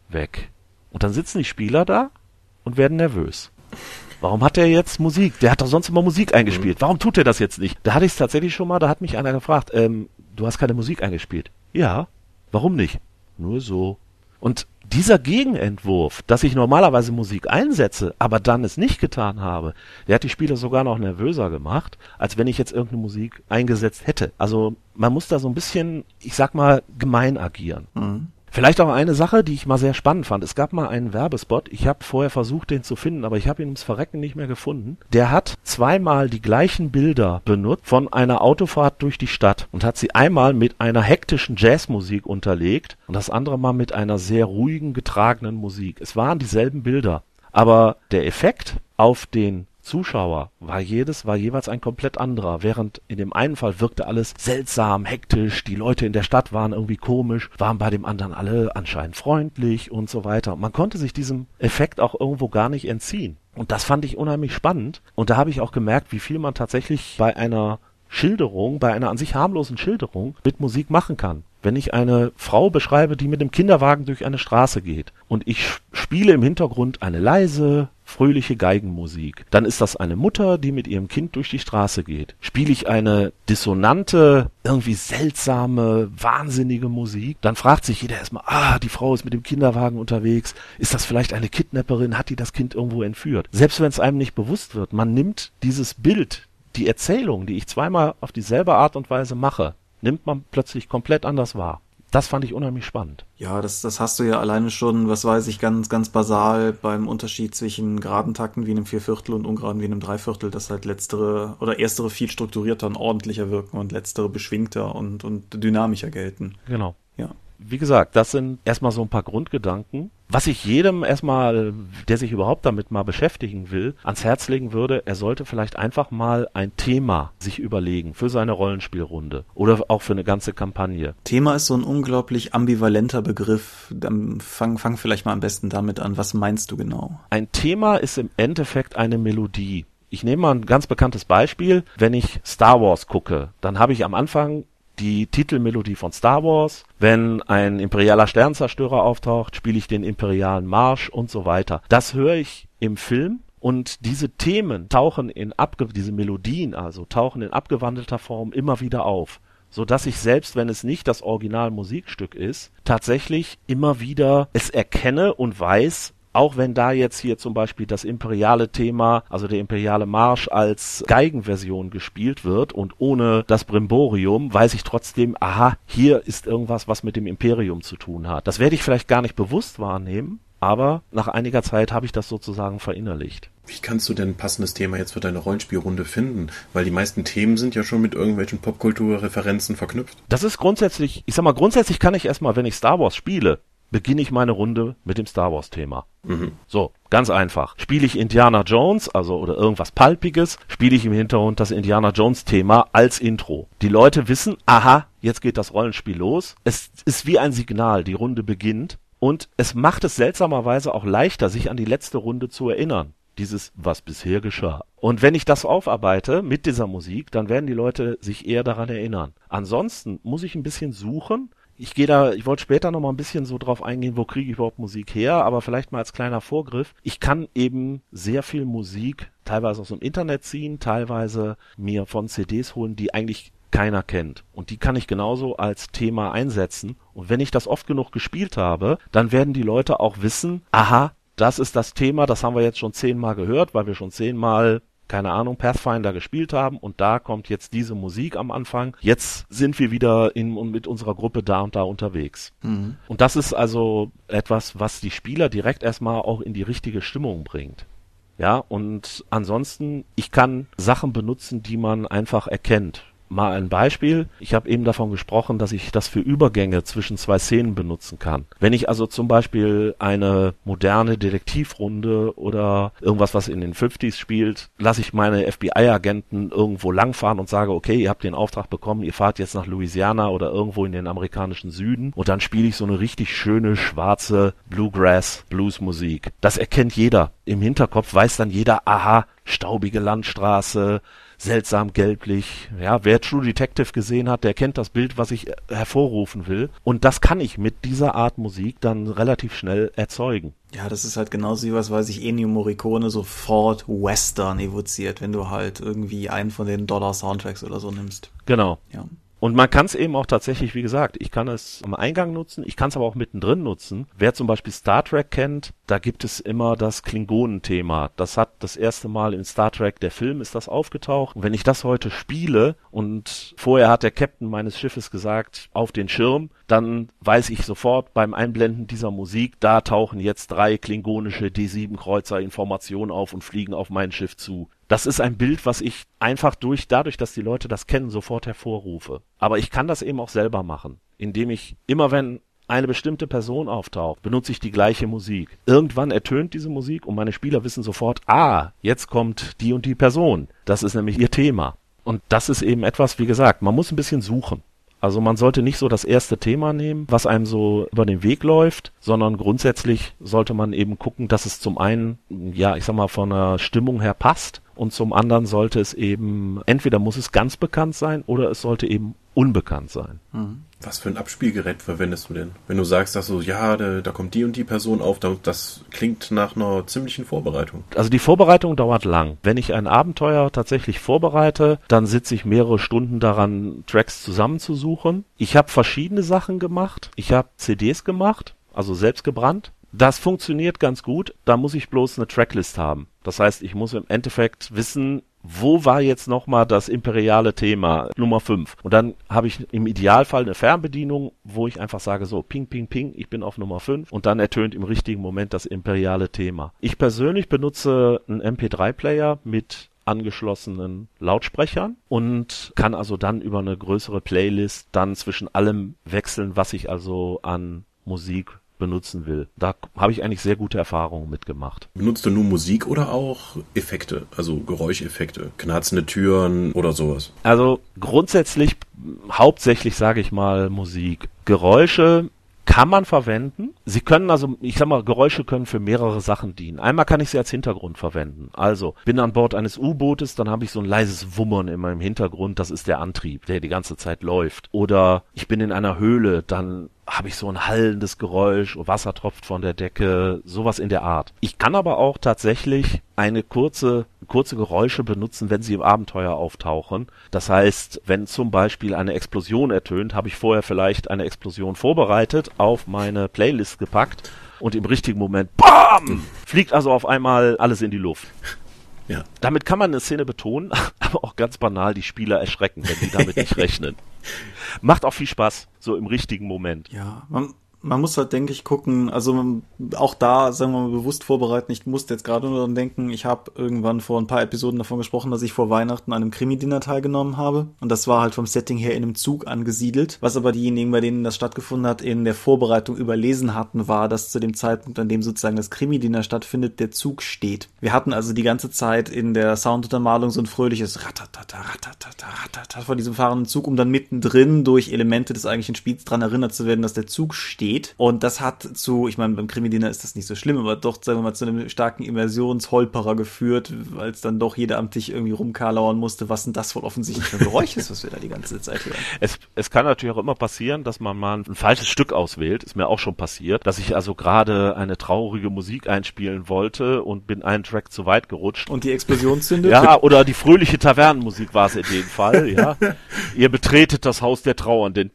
weg. Und dann sitzen die Spieler da und werden nervös. Warum hat er jetzt Musik? Der hat doch sonst immer Musik eingespielt. Mhm. Warum tut er das jetzt nicht? Da hatte ich es tatsächlich schon mal, da hat mich einer gefragt, ähm, du hast keine Musik eingespielt. Ja, warum nicht? Nur so. Und dieser Gegenentwurf, dass ich normalerweise Musik einsetze, aber dann es nicht getan habe, der hat die Spieler sogar noch nervöser gemacht, als wenn ich jetzt irgendeine Musik eingesetzt hätte. Also man muss da so ein bisschen, ich sag mal, gemein agieren. Mhm. Vielleicht auch eine Sache, die ich mal sehr spannend fand. Es gab mal einen Werbespot. Ich habe vorher versucht, den zu finden, aber ich habe ihn ums Verrecken nicht mehr gefunden. Der hat zweimal die gleichen Bilder benutzt von einer Autofahrt durch die Stadt und hat sie einmal mit einer hektischen Jazzmusik unterlegt und das andere Mal mit einer sehr ruhigen, getragenen Musik. Es waren dieselben Bilder. Aber der Effekt auf den Zuschauer war jedes, war jeweils ein komplett anderer. Während in dem einen Fall wirkte alles seltsam, hektisch, die Leute in der Stadt waren irgendwie komisch, waren bei dem anderen alle anscheinend freundlich und so weiter. Man konnte sich diesem Effekt auch irgendwo gar nicht entziehen. Und das fand ich unheimlich spannend. Und da habe ich auch gemerkt, wie viel man tatsächlich bei einer Schilderung, bei einer an sich harmlosen Schilderung mit Musik machen kann. Wenn ich eine Frau beschreibe, die mit dem Kinderwagen durch eine Straße geht und ich spiele im Hintergrund eine leise, fröhliche Geigenmusik, dann ist das eine Mutter, die mit ihrem Kind durch die Straße geht. Spiele ich eine dissonante, irgendwie seltsame, wahnsinnige Musik, dann fragt sich jeder erstmal, ah, die Frau ist mit dem Kinderwagen unterwegs, ist das vielleicht eine Kidnapperin, hat die das Kind irgendwo entführt? Selbst wenn es einem nicht bewusst wird, man nimmt dieses Bild, die Erzählung, die ich zweimal auf dieselbe Art und Weise mache, nimmt man plötzlich komplett anders wahr. Das fand ich unheimlich spannend.
Ja, das, das hast du ja alleine schon, was weiß ich, ganz, ganz basal beim Unterschied zwischen geraden Takten wie einem Vierviertel und ungeraden wie einem Dreiviertel, dass halt letztere oder erstere viel strukturierter und ordentlicher wirken und letztere beschwingter und, und dynamischer gelten.
Genau.
Ja
wie gesagt, das sind erstmal so ein paar Grundgedanken. Was ich jedem erstmal, der sich überhaupt damit mal beschäftigen will, ans Herz legen würde, er sollte vielleicht einfach mal ein Thema sich überlegen für seine Rollenspielrunde oder auch für eine ganze Kampagne.
Thema ist so ein unglaublich ambivalenter Begriff. Dann fang, fang vielleicht mal am besten damit an. Was meinst du genau?
Ein Thema ist im Endeffekt eine Melodie. Ich nehme mal ein ganz bekanntes Beispiel. Wenn ich Star Wars gucke, dann habe ich am Anfang die Titelmelodie von Star Wars. Wenn ein imperialer Sternzerstörer auftaucht, spiele ich den imperialen Marsch und so weiter. Das höre ich im Film und diese Themen tauchen in abge diese Melodien also tauchen in abgewandelter Form immer wieder auf, so dass ich selbst wenn es nicht das Original Musikstück ist, tatsächlich immer wieder es erkenne und weiß, auch wenn da jetzt hier zum Beispiel das imperiale Thema, also der imperiale Marsch als Geigenversion gespielt wird und ohne das Brimborium, weiß ich trotzdem, aha, hier ist irgendwas, was mit dem Imperium zu tun hat. Das werde ich vielleicht gar nicht bewusst wahrnehmen, aber nach einiger Zeit habe ich das sozusagen verinnerlicht.
Wie kannst du denn ein passendes Thema jetzt für deine Rollenspielrunde finden? Weil die meisten Themen sind ja schon mit irgendwelchen Popkulturreferenzen verknüpft.
Das ist grundsätzlich, ich sag mal, grundsätzlich kann ich erstmal, wenn ich Star Wars spiele, beginne ich meine Runde mit dem Star Wars Thema. Mhm. So, ganz einfach. Spiele ich Indiana Jones, also oder irgendwas Palpiges, spiele ich im Hintergrund das Indiana Jones Thema als Intro. Die Leute wissen, aha, jetzt geht das Rollenspiel los. Es ist wie ein Signal, die Runde beginnt und es macht es seltsamerweise auch leichter, sich an die letzte Runde zu erinnern. Dieses, was bisher geschah. Und wenn ich das aufarbeite mit dieser Musik, dann werden die Leute sich eher daran erinnern. Ansonsten muss ich ein bisschen suchen, ich gehe da, ich wollte später noch mal ein bisschen so drauf eingehen, wo kriege ich überhaupt Musik her, aber vielleicht mal als kleiner Vorgriff. Ich kann eben sehr viel Musik teilweise aus dem Internet ziehen, teilweise mir von CDs holen, die eigentlich keiner kennt. Und die kann ich genauso als Thema einsetzen. Und wenn ich das oft genug gespielt habe, dann werden die Leute auch wissen, aha, das ist das Thema, das haben wir jetzt schon zehnmal gehört, weil wir schon zehnmal keine Ahnung, Pathfinder gespielt haben und da kommt jetzt diese Musik am Anfang. Jetzt sind wir wieder in, mit unserer Gruppe da und da unterwegs. Mhm. Und das ist also etwas, was die Spieler direkt erstmal auch in die richtige Stimmung bringt. Ja, und ansonsten, ich kann Sachen benutzen, die man einfach erkennt. Mal ein Beispiel. Ich habe eben davon gesprochen, dass ich das für Übergänge zwischen zwei Szenen benutzen kann. Wenn ich also zum Beispiel eine moderne Detektivrunde oder irgendwas, was in den 50s spielt, lasse ich meine FBI-Agenten irgendwo langfahren und sage, okay, ihr habt den Auftrag bekommen, ihr fahrt jetzt nach Louisiana oder irgendwo in den amerikanischen Süden und dann spiele ich so eine richtig schöne schwarze Bluegrass Blues-Musik. Das erkennt jeder. Im Hinterkopf weiß dann jeder, aha, staubige Landstraße, seltsam gelblich. Ja, wer True Detective gesehen hat, der kennt das Bild, was ich hervorrufen will. Und das kann ich mit dieser Art Musik dann relativ schnell erzeugen.
Ja, das ist halt genauso wie was weiß ich, Ennio Morricone sofort Western evoziert, wenn du halt irgendwie einen von den Dollar Soundtracks oder so nimmst.
Genau.
Ja.
Und man kann es eben auch tatsächlich, wie gesagt, ich kann es am Eingang nutzen, ich kann es aber auch mittendrin nutzen. Wer zum Beispiel Star Trek kennt, da gibt es immer das Klingonenthema. Das hat das erste Mal in Star Trek, der Film ist das aufgetaucht. Und wenn ich das heute spiele und vorher hat der Captain meines Schiffes gesagt, auf den Schirm, dann weiß ich sofort beim Einblenden dieser Musik, da tauchen jetzt drei klingonische D7 Kreuzer Informationen auf und fliegen auf mein Schiff zu. Das ist ein Bild, was ich einfach durch, dadurch, dass die Leute das kennen, sofort hervorrufe. Aber ich kann das eben auch selber machen, indem ich immer wenn eine bestimmte Person auftaucht, benutze ich die gleiche Musik. Irgendwann ertönt diese Musik und meine Spieler wissen sofort, ah, jetzt kommt die und die Person. Das ist nämlich ihr Thema. Und das ist eben etwas, wie gesagt, man muss ein bisschen suchen. Also man sollte nicht so das erste Thema nehmen, was einem so über den Weg läuft, sondern grundsätzlich sollte man eben gucken, dass es zum einen, ja, ich sag mal, von der Stimmung her passt und zum anderen sollte es eben, entweder muss es ganz bekannt sein oder es sollte eben unbekannt sein.
Mhm. Was für ein Abspielgerät verwendest du denn? Wenn du sagst, dass so, ja, da, da kommt die und die Person auf, das klingt nach einer ziemlichen Vorbereitung.
Also die Vorbereitung dauert lang. Wenn ich ein Abenteuer tatsächlich vorbereite, dann sitze ich mehrere Stunden daran, Tracks zusammenzusuchen. Ich habe verschiedene Sachen gemacht. Ich habe CDs gemacht, also selbst gebrannt. Das funktioniert ganz gut. Da muss ich bloß eine Tracklist haben. Das heißt, ich muss im Endeffekt wissen, wo war jetzt nochmal das imperiale Thema Nummer 5? Und dann habe ich im Idealfall eine Fernbedienung, wo ich einfach sage so, ping, ping, ping, ich bin auf Nummer 5 und dann ertönt im richtigen Moment das imperiale Thema. Ich persönlich benutze einen MP3-Player mit angeschlossenen Lautsprechern und kann also dann über eine größere Playlist dann zwischen allem wechseln, was ich also an Musik benutzen will. Da habe ich eigentlich sehr gute Erfahrungen mitgemacht.
Benutzt du nur Musik oder auch Effekte, also Geräuscheffekte, knarzende Türen oder sowas?
Also grundsätzlich hauptsächlich sage ich mal Musik. Geräusche kann man verwenden. Sie können also, ich sag mal, Geräusche können für mehrere Sachen dienen. Einmal kann ich sie als Hintergrund verwenden. Also, bin an Bord eines U-Bootes, dann habe ich so ein leises Wummern in meinem Hintergrund, das ist der Antrieb, der die ganze Zeit läuft. Oder ich bin in einer Höhle, dann habe ich so ein hallendes Geräusch, Wasser tropft von der Decke, sowas in der Art. Ich kann aber auch tatsächlich eine kurze, kurze Geräusche benutzen, wenn sie im Abenteuer auftauchen. Das heißt, wenn zum Beispiel eine Explosion ertönt, habe ich vorher vielleicht eine Explosion vorbereitet, auf meine Playlist gepackt und im richtigen Moment, BAM! fliegt also auf einmal alles in die Luft. Ja. Damit kann man eine Szene betonen, aber auch ganz banal die Spieler erschrecken, wenn die damit nicht rechnen. Macht auch viel Spaß, so im richtigen Moment.
Ja, man, man muss halt, denke ich, gucken, also auch da, sagen wir mal, bewusst vorbereiten. Ich musste jetzt gerade nur daran denken, ich habe irgendwann vor ein paar Episoden davon gesprochen, dass ich vor Weihnachten an einem Krimi-Dinner teilgenommen habe. Und das war halt vom Setting her in einem Zug angesiedelt. Was aber diejenigen, bei denen das stattgefunden hat, in der Vorbereitung überlesen hatten, war, dass zu dem Zeitpunkt, an dem sozusagen das Krimi-Dinner stattfindet, der Zug steht. Wir hatten also die ganze Zeit in der Sounduntermalung so ein fröhliches Ratatata, Ratatata, Ratatata von diesem fahrenden Zug, um dann mittendrin durch Elemente des eigentlichen Spiels dran erinnert zu werden, dass der Zug steht geht. Und das hat zu, ich meine, beim Krimi-Dinner ist das nicht so schlimm, aber doch, sagen wir mal, zu einem starken Immersionsholperer geführt, weil es dann doch jeder am Tisch irgendwie rumkarlauern musste, was denn das wohl offensichtlich für ein Geräusch ist, was wir da die ganze Zeit hören.
Es, es kann natürlich auch immer passieren, dass man mal ein falsches Stück auswählt, ist mir auch schon passiert, dass ich also gerade eine traurige Musik einspielen wollte und bin einen Track zu weit gerutscht.
Und die Explosion zündet?
Ja, oder die fröhliche Tavernenmusik war es in dem Fall, ja. Ihr betretet das Haus der Trauernden.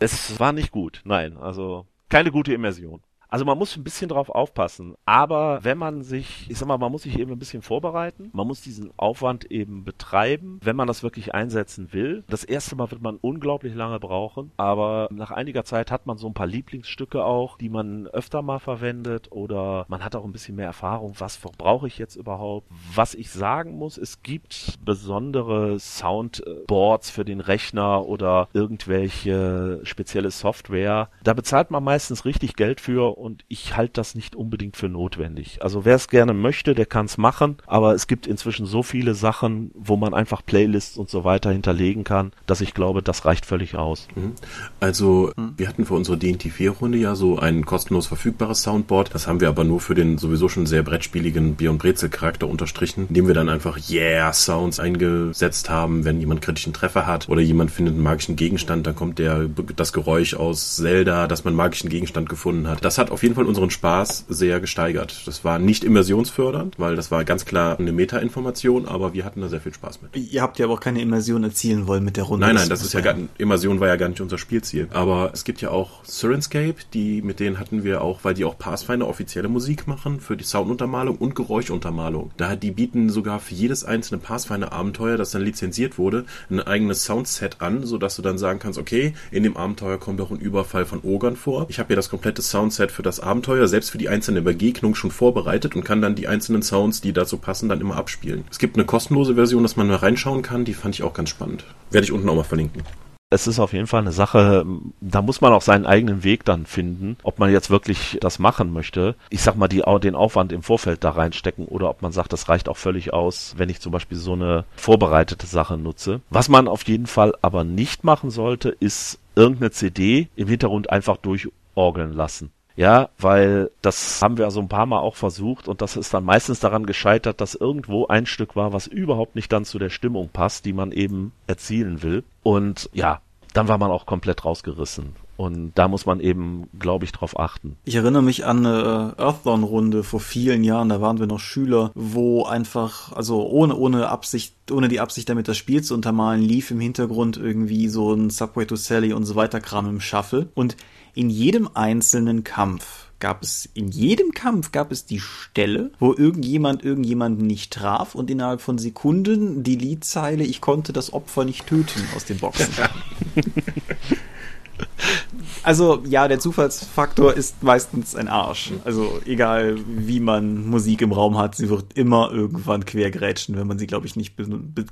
Es war nicht gut, nein, also keine gute Immersion. Also man muss ein bisschen drauf aufpassen. Aber wenn man sich, ich sag mal, man muss sich eben ein bisschen vorbereiten. Man muss diesen Aufwand eben betreiben, wenn man das wirklich einsetzen will. Das erste Mal wird man unglaublich lange brauchen. Aber nach einiger Zeit hat man so ein paar Lieblingsstücke auch, die man öfter mal verwendet. Oder man hat auch ein bisschen mehr Erfahrung. Was brauche ich jetzt überhaupt? Was ich sagen muss, es gibt besondere Soundboards für den Rechner oder irgendwelche spezielle Software. Da bezahlt man meistens richtig Geld für und ich halte das nicht unbedingt für notwendig. Also wer es gerne möchte, der kann es machen, aber es gibt inzwischen so viele Sachen, wo man einfach Playlists und so weiter hinterlegen kann, dass ich glaube, das reicht völlig aus. Mhm.
Also wir hatten für unsere DNT4-Runde ja so ein kostenlos verfügbares Soundboard. Das haben wir aber nur für den sowieso schon sehr brettspieligen Beyond Brezel Charakter unterstrichen, indem wir dann einfach Yeah Sounds eingesetzt haben, wenn jemand kritischen Treffer hat oder jemand findet einen magischen Gegenstand, dann kommt der das Geräusch aus Zelda, dass man einen magischen Gegenstand gefunden hat. Das hat hat auf jeden Fall unseren Spaß sehr gesteigert. Das war nicht immersionsfördernd, weil das war ganz klar eine Meta-Information, aber wir hatten da sehr viel Spaß mit.
Ihr habt ja aber auch keine Immersion erzielen wollen mit der Runde.
Nein, nein, das ist ja gar, Immersion war ja gar nicht unser Spielziel. Aber es gibt ja auch Sirenscape, die, mit denen hatten wir auch, weil die auch Pathfinder offizielle Musik machen für die Sounduntermalung und Geräuschuntermalung. Da die bieten sogar für jedes einzelne Pathfinder-Abenteuer, das dann lizenziert wurde, ein eigenes Soundset an, sodass du dann sagen kannst, okay, in dem Abenteuer kommt auch ein Überfall von Ogern vor. Ich habe hier das komplette Soundset für das Abenteuer, selbst für die einzelne Begegnung schon vorbereitet und kann dann die einzelnen Sounds, die dazu passen, dann immer abspielen. Es gibt eine kostenlose Version, dass man mal reinschauen kann, die fand ich auch ganz spannend. Werde ich unten auch mal verlinken
es ist auf jeden Fall eine Sache, da muss man auch seinen eigenen Weg dann finden, ob man jetzt wirklich das machen möchte. Ich sag mal, die, den Aufwand im Vorfeld da reinstecken oder ob man sagt, das reicht auch völlig aus, wenn ich zum Beispiel so eine vorbereitete Sache nutze. Was man auf jeden Fall aber nicht machen sollte, ist irgendeine CD im Hintergrund einfach durchorgeln lassen. Ja, weil das haben wir also ein paar Mal auch versucht und das ist dann meistens daran gescheitert, dass irgendwo ein Stück war, was überhaupt nicht dann zu der Stimmung passt, die man eben erzielen will. Und ja, dann war man auch komplett rausgerissen. Und da muss man eben, glaube ich, drauf achten.
Ich erinnere mich an eine Earthlon-Runde vor vielen Jahren, da waren wir noch Schüler, wo einfach, also ohne, ohne Absicht, ohne die Absicht damit das Spiel zu untermalen, lief im Hintergrund irgendwie so ein Subway to Sally und so weiter Kram im Shuffle. Und in jedem einzelnen Kampf gab es, in jedem Kampf gab es die Stelle, wo irgendjemand irgendjemanden nicht traf und innerhalb von Sekunden die Liedzeile, ich konnte das Opfer nicht töten aus den Boxen. Also ja, der Zufallsfaktor ist meistens ein Arsch. Also egal wie man Musik im Raum hat, sie wird immer irgendwann quergrätschen, wenn man sie, glaube ich, nicht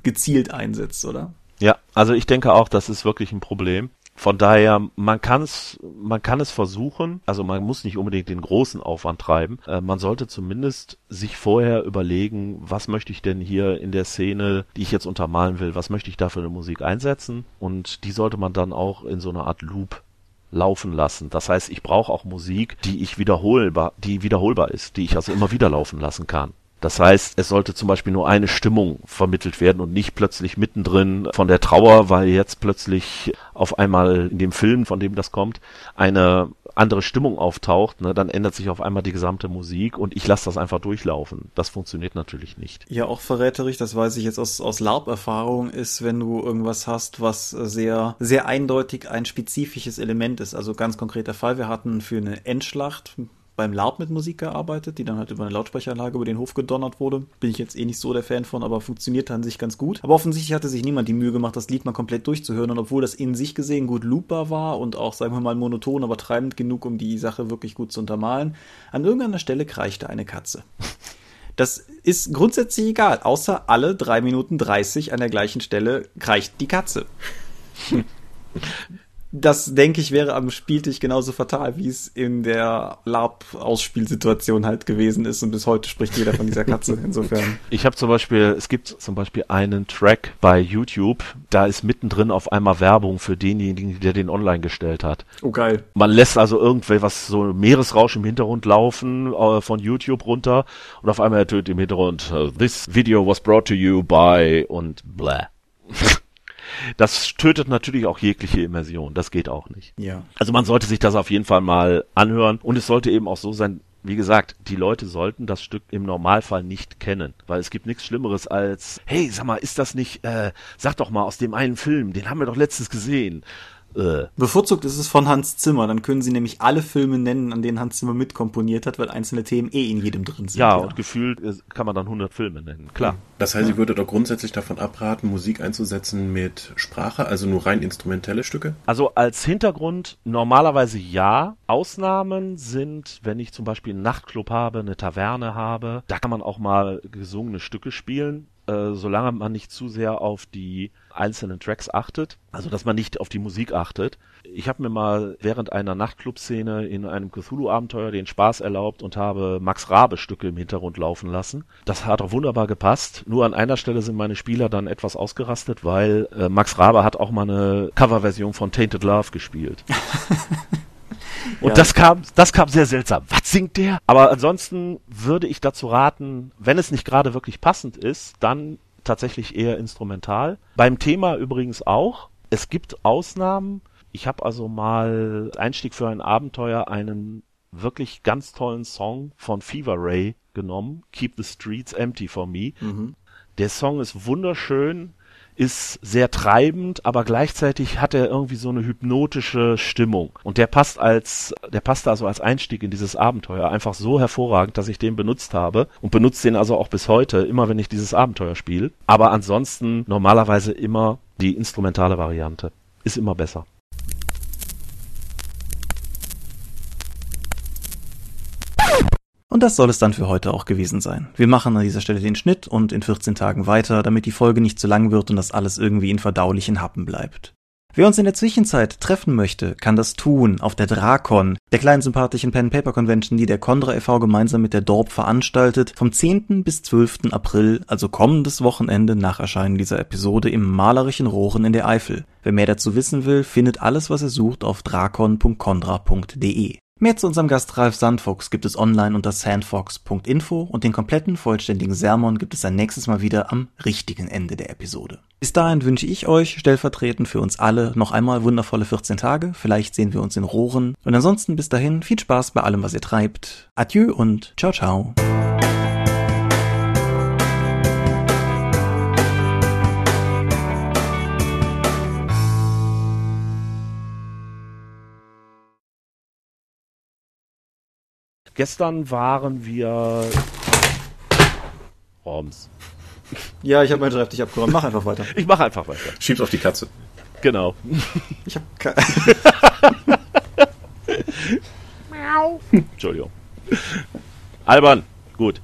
gezielt einsetzt, oder?
Ja, also ich denke auch, das ist wirklich ein Problem. Von daher, man kann es, man kann es versuchen. Also man muss nicht unbedingt den großen Aufwand treiben. Äh, man sollte zumindest sich vorher überlegen, was möchte ich denn hier in der Szene, die ich jetzt untermalen will, was möchte ich da für eine Musik einsetzen? Und die sollte man dann auch in so einer Art Loop laufen lassen. Das heißt, ich brauche auch Musik, die ich wiederholbar, die wiederholbar ist, die ich also immer wieder laufen lassen kann. Das heißt, es sollte zum Beispiel nur eine Stimmung vermittelt werden und nicht plötzlich mittendrin von der Trauer, weil jetzt plötzlich auf einmal in dem Film, von dem das kommt, eine andere Stimmung auftaucht, ne, dann ändert sich auf einmal die gesamte Musik und ich lasse das einfach durchlaufen. Das funktioniert natürlich nicht.
Ja, auch verräterig, das weiß ich jetzt aus, aus LARP-Erfahrung, ist, wenn du irgendwas hast, was sehr, sehr eindeutig ein spezifisches Element ist. Also ganz konkreter Fall, wir hatten für eine Endschlacht beim LARP mit Musik gearbeitet, die dann halt über eine Lautsprecheranlage über den Hof gedonnert wurde. Bin ich jetzt eh nicht so der Fan von, aber funktioniert an sich ganz gut. Aber offensichtlich hatte sich niemand die Mühe gemacht, das Lied mal komplett durchzuhören. Und obwohl das in sich gesehen gut loopbar war und auch, sagen wir mal, monoton, aber treibend genug, um die Sache wirklich gut zu untermalen, an irgendeiner Stelle kreischte eine Katze. Das ist grundsätzlich egal, außer alle drei Minuten dreißig an der gleichen Stelle kreicht die Katze. das denke ich wäre am Spieltisch genauso fatal, wie es in der LARP-Ausspielsituation halt gewesen ist und bis heute spricht jeder von dieser Katze insofern.
Ich habe zum Beispiel, es gibt zum Beispiel einen Track bei YouTube, da ist mittendrin auf einmal Werbung für denjenigen, der den online gestellt hat.
Oh geil.
Man lässt also irgendwie was so Meeresrausch im Hintergrund laufen äh, von YouTube runter und auf einmal ertönt im Hintergrund uh, This video was brought to you by und blah. Das tötet natürlich auch jegliche Immersion. Das geht auch nicht.
Ja.
Also man sollte sich das auf jeden Fall mal anhören. Und es sollte eben auch so sein, wie gesagt, die Leute sollten das Stück im Normalfall nicht kennen, weil es gibt nichts Schlimmeres als, hey, sag mal, ist das nicht, äh, sag doch mal aus dem einen Film, den haben wir doch letztens gesehen.
Äh. Bevorzugt ist es von Hans Zimmer, dann können sie nämlich alle Filme nennen, an denen Hans Zimmer mitkomponiert hat, weil einzelne Themen eh in jedem drin sind.
Ja, ja. und gefühlt kann man dann 100 Filme nennen, klar.
Das heißt, ja. ich würde doch grundsätzlich davon abraten, Musik einzusetzen mit Sprache, also nur rein instrumentelle Stücke?
Also als Hintergrund normalerweise ja. Ausnahmen sind, wenn ich zum Beispiel einen Nachtclub habe, eine Taverne habe, da kann man auch mal gesungene Stücke spielen äh, solange man nicht zu sehr auf die einzelnen Tracks achtet, also dass man nicht auf die Musik achtet. Ich habe mir mal während einer Nachtclub-Szene in einem Cthulhu-Abenteuer den Spaß erlaubt und habe Max Rabe-Stücke im Hintergrund laufen lassen. Das hat auch wunderbar gepasst. Nur an einer Stelle sind meine Spieler dann etwas ausgerastet, weil äh, Max Rabe hat auch mal eine Coverversion von Tainted Love gespielt. Und ja. das kam, das kam sehr seltsam. Was singt der? Aber ansonsten würde ich dazu raten, wenn es nicht gerade wirklich passend ist, dann tatsächlich eher instrumental. Beim Thema übrigens auch. Es gibt Ausnahmen. Ich habe also mal Einstieg für ein Abenteuer einen wirklich ganz tollen Song von Fever Ray genommen, Keep the Streets Empty for Me. Mhm. Der Song ist wunderschön, ist sehr treibend, aber gleichzeitig hat er irgendwie so eine hypnotische Stimmung. Und der passt als, der passt also als Einstieg in dieses Abenteuer einfach so hervorragend, dass ich den benutzt habe und benutze den also auch bis heute, immer wenn ich dieses Abenteuer spiele. Aber ansonsten normalerweise immer die instrumentale Variante. Ist immer besser.
Und das soll es dann für heute auch gewesen sein. Wir machen an dieser Stelle den Schnitt und in 14 Tagen weiter, damit die Folge nicht zu lang wird und das alles irgendwie in verdaulichen Happen bleibt. Wer uns in der Zwischenzeit treffen möchte, kann das tun auf der Drakon, der kleinen sympathischen Pen Paper Convention, die der Condra e.V. gemeinsam mit der Dorp veranstaltet, vom 10. bis 12. April, also kommendes Wochenende nach Erscheinen dieser Episode im malerischen Rohren in der Eifel. Wer mehr dazu wissen will, findet alles, was er sucht auf drakon.condra.de. Mehr zu unserem Gast Ralf Sandfox gibt es online unter sandfox.info und den kompletten vollständigen Sermon gibt es dann nächstes Mal wieder am richtigen Ende der Episode. Bis dahin wünsche ich euch stellvertretend für uns alle noch einmal wundervolle 14 Tage. Vielleicht sehen wir uns in Rohren. Und ansonsten bis dahin viel Spaß bei allem, was ihr treibt. Adieu und ciao ciao.
Gestern waren wir. Worms.
Ja, ich habe meinen Schreibtisch abgeräumt. Mach einfach weiter.
Ich mache einfach weiter.
Schieb's auf die Katze.
Genau.
Ich habe keine.
Entschuldigung. Albern.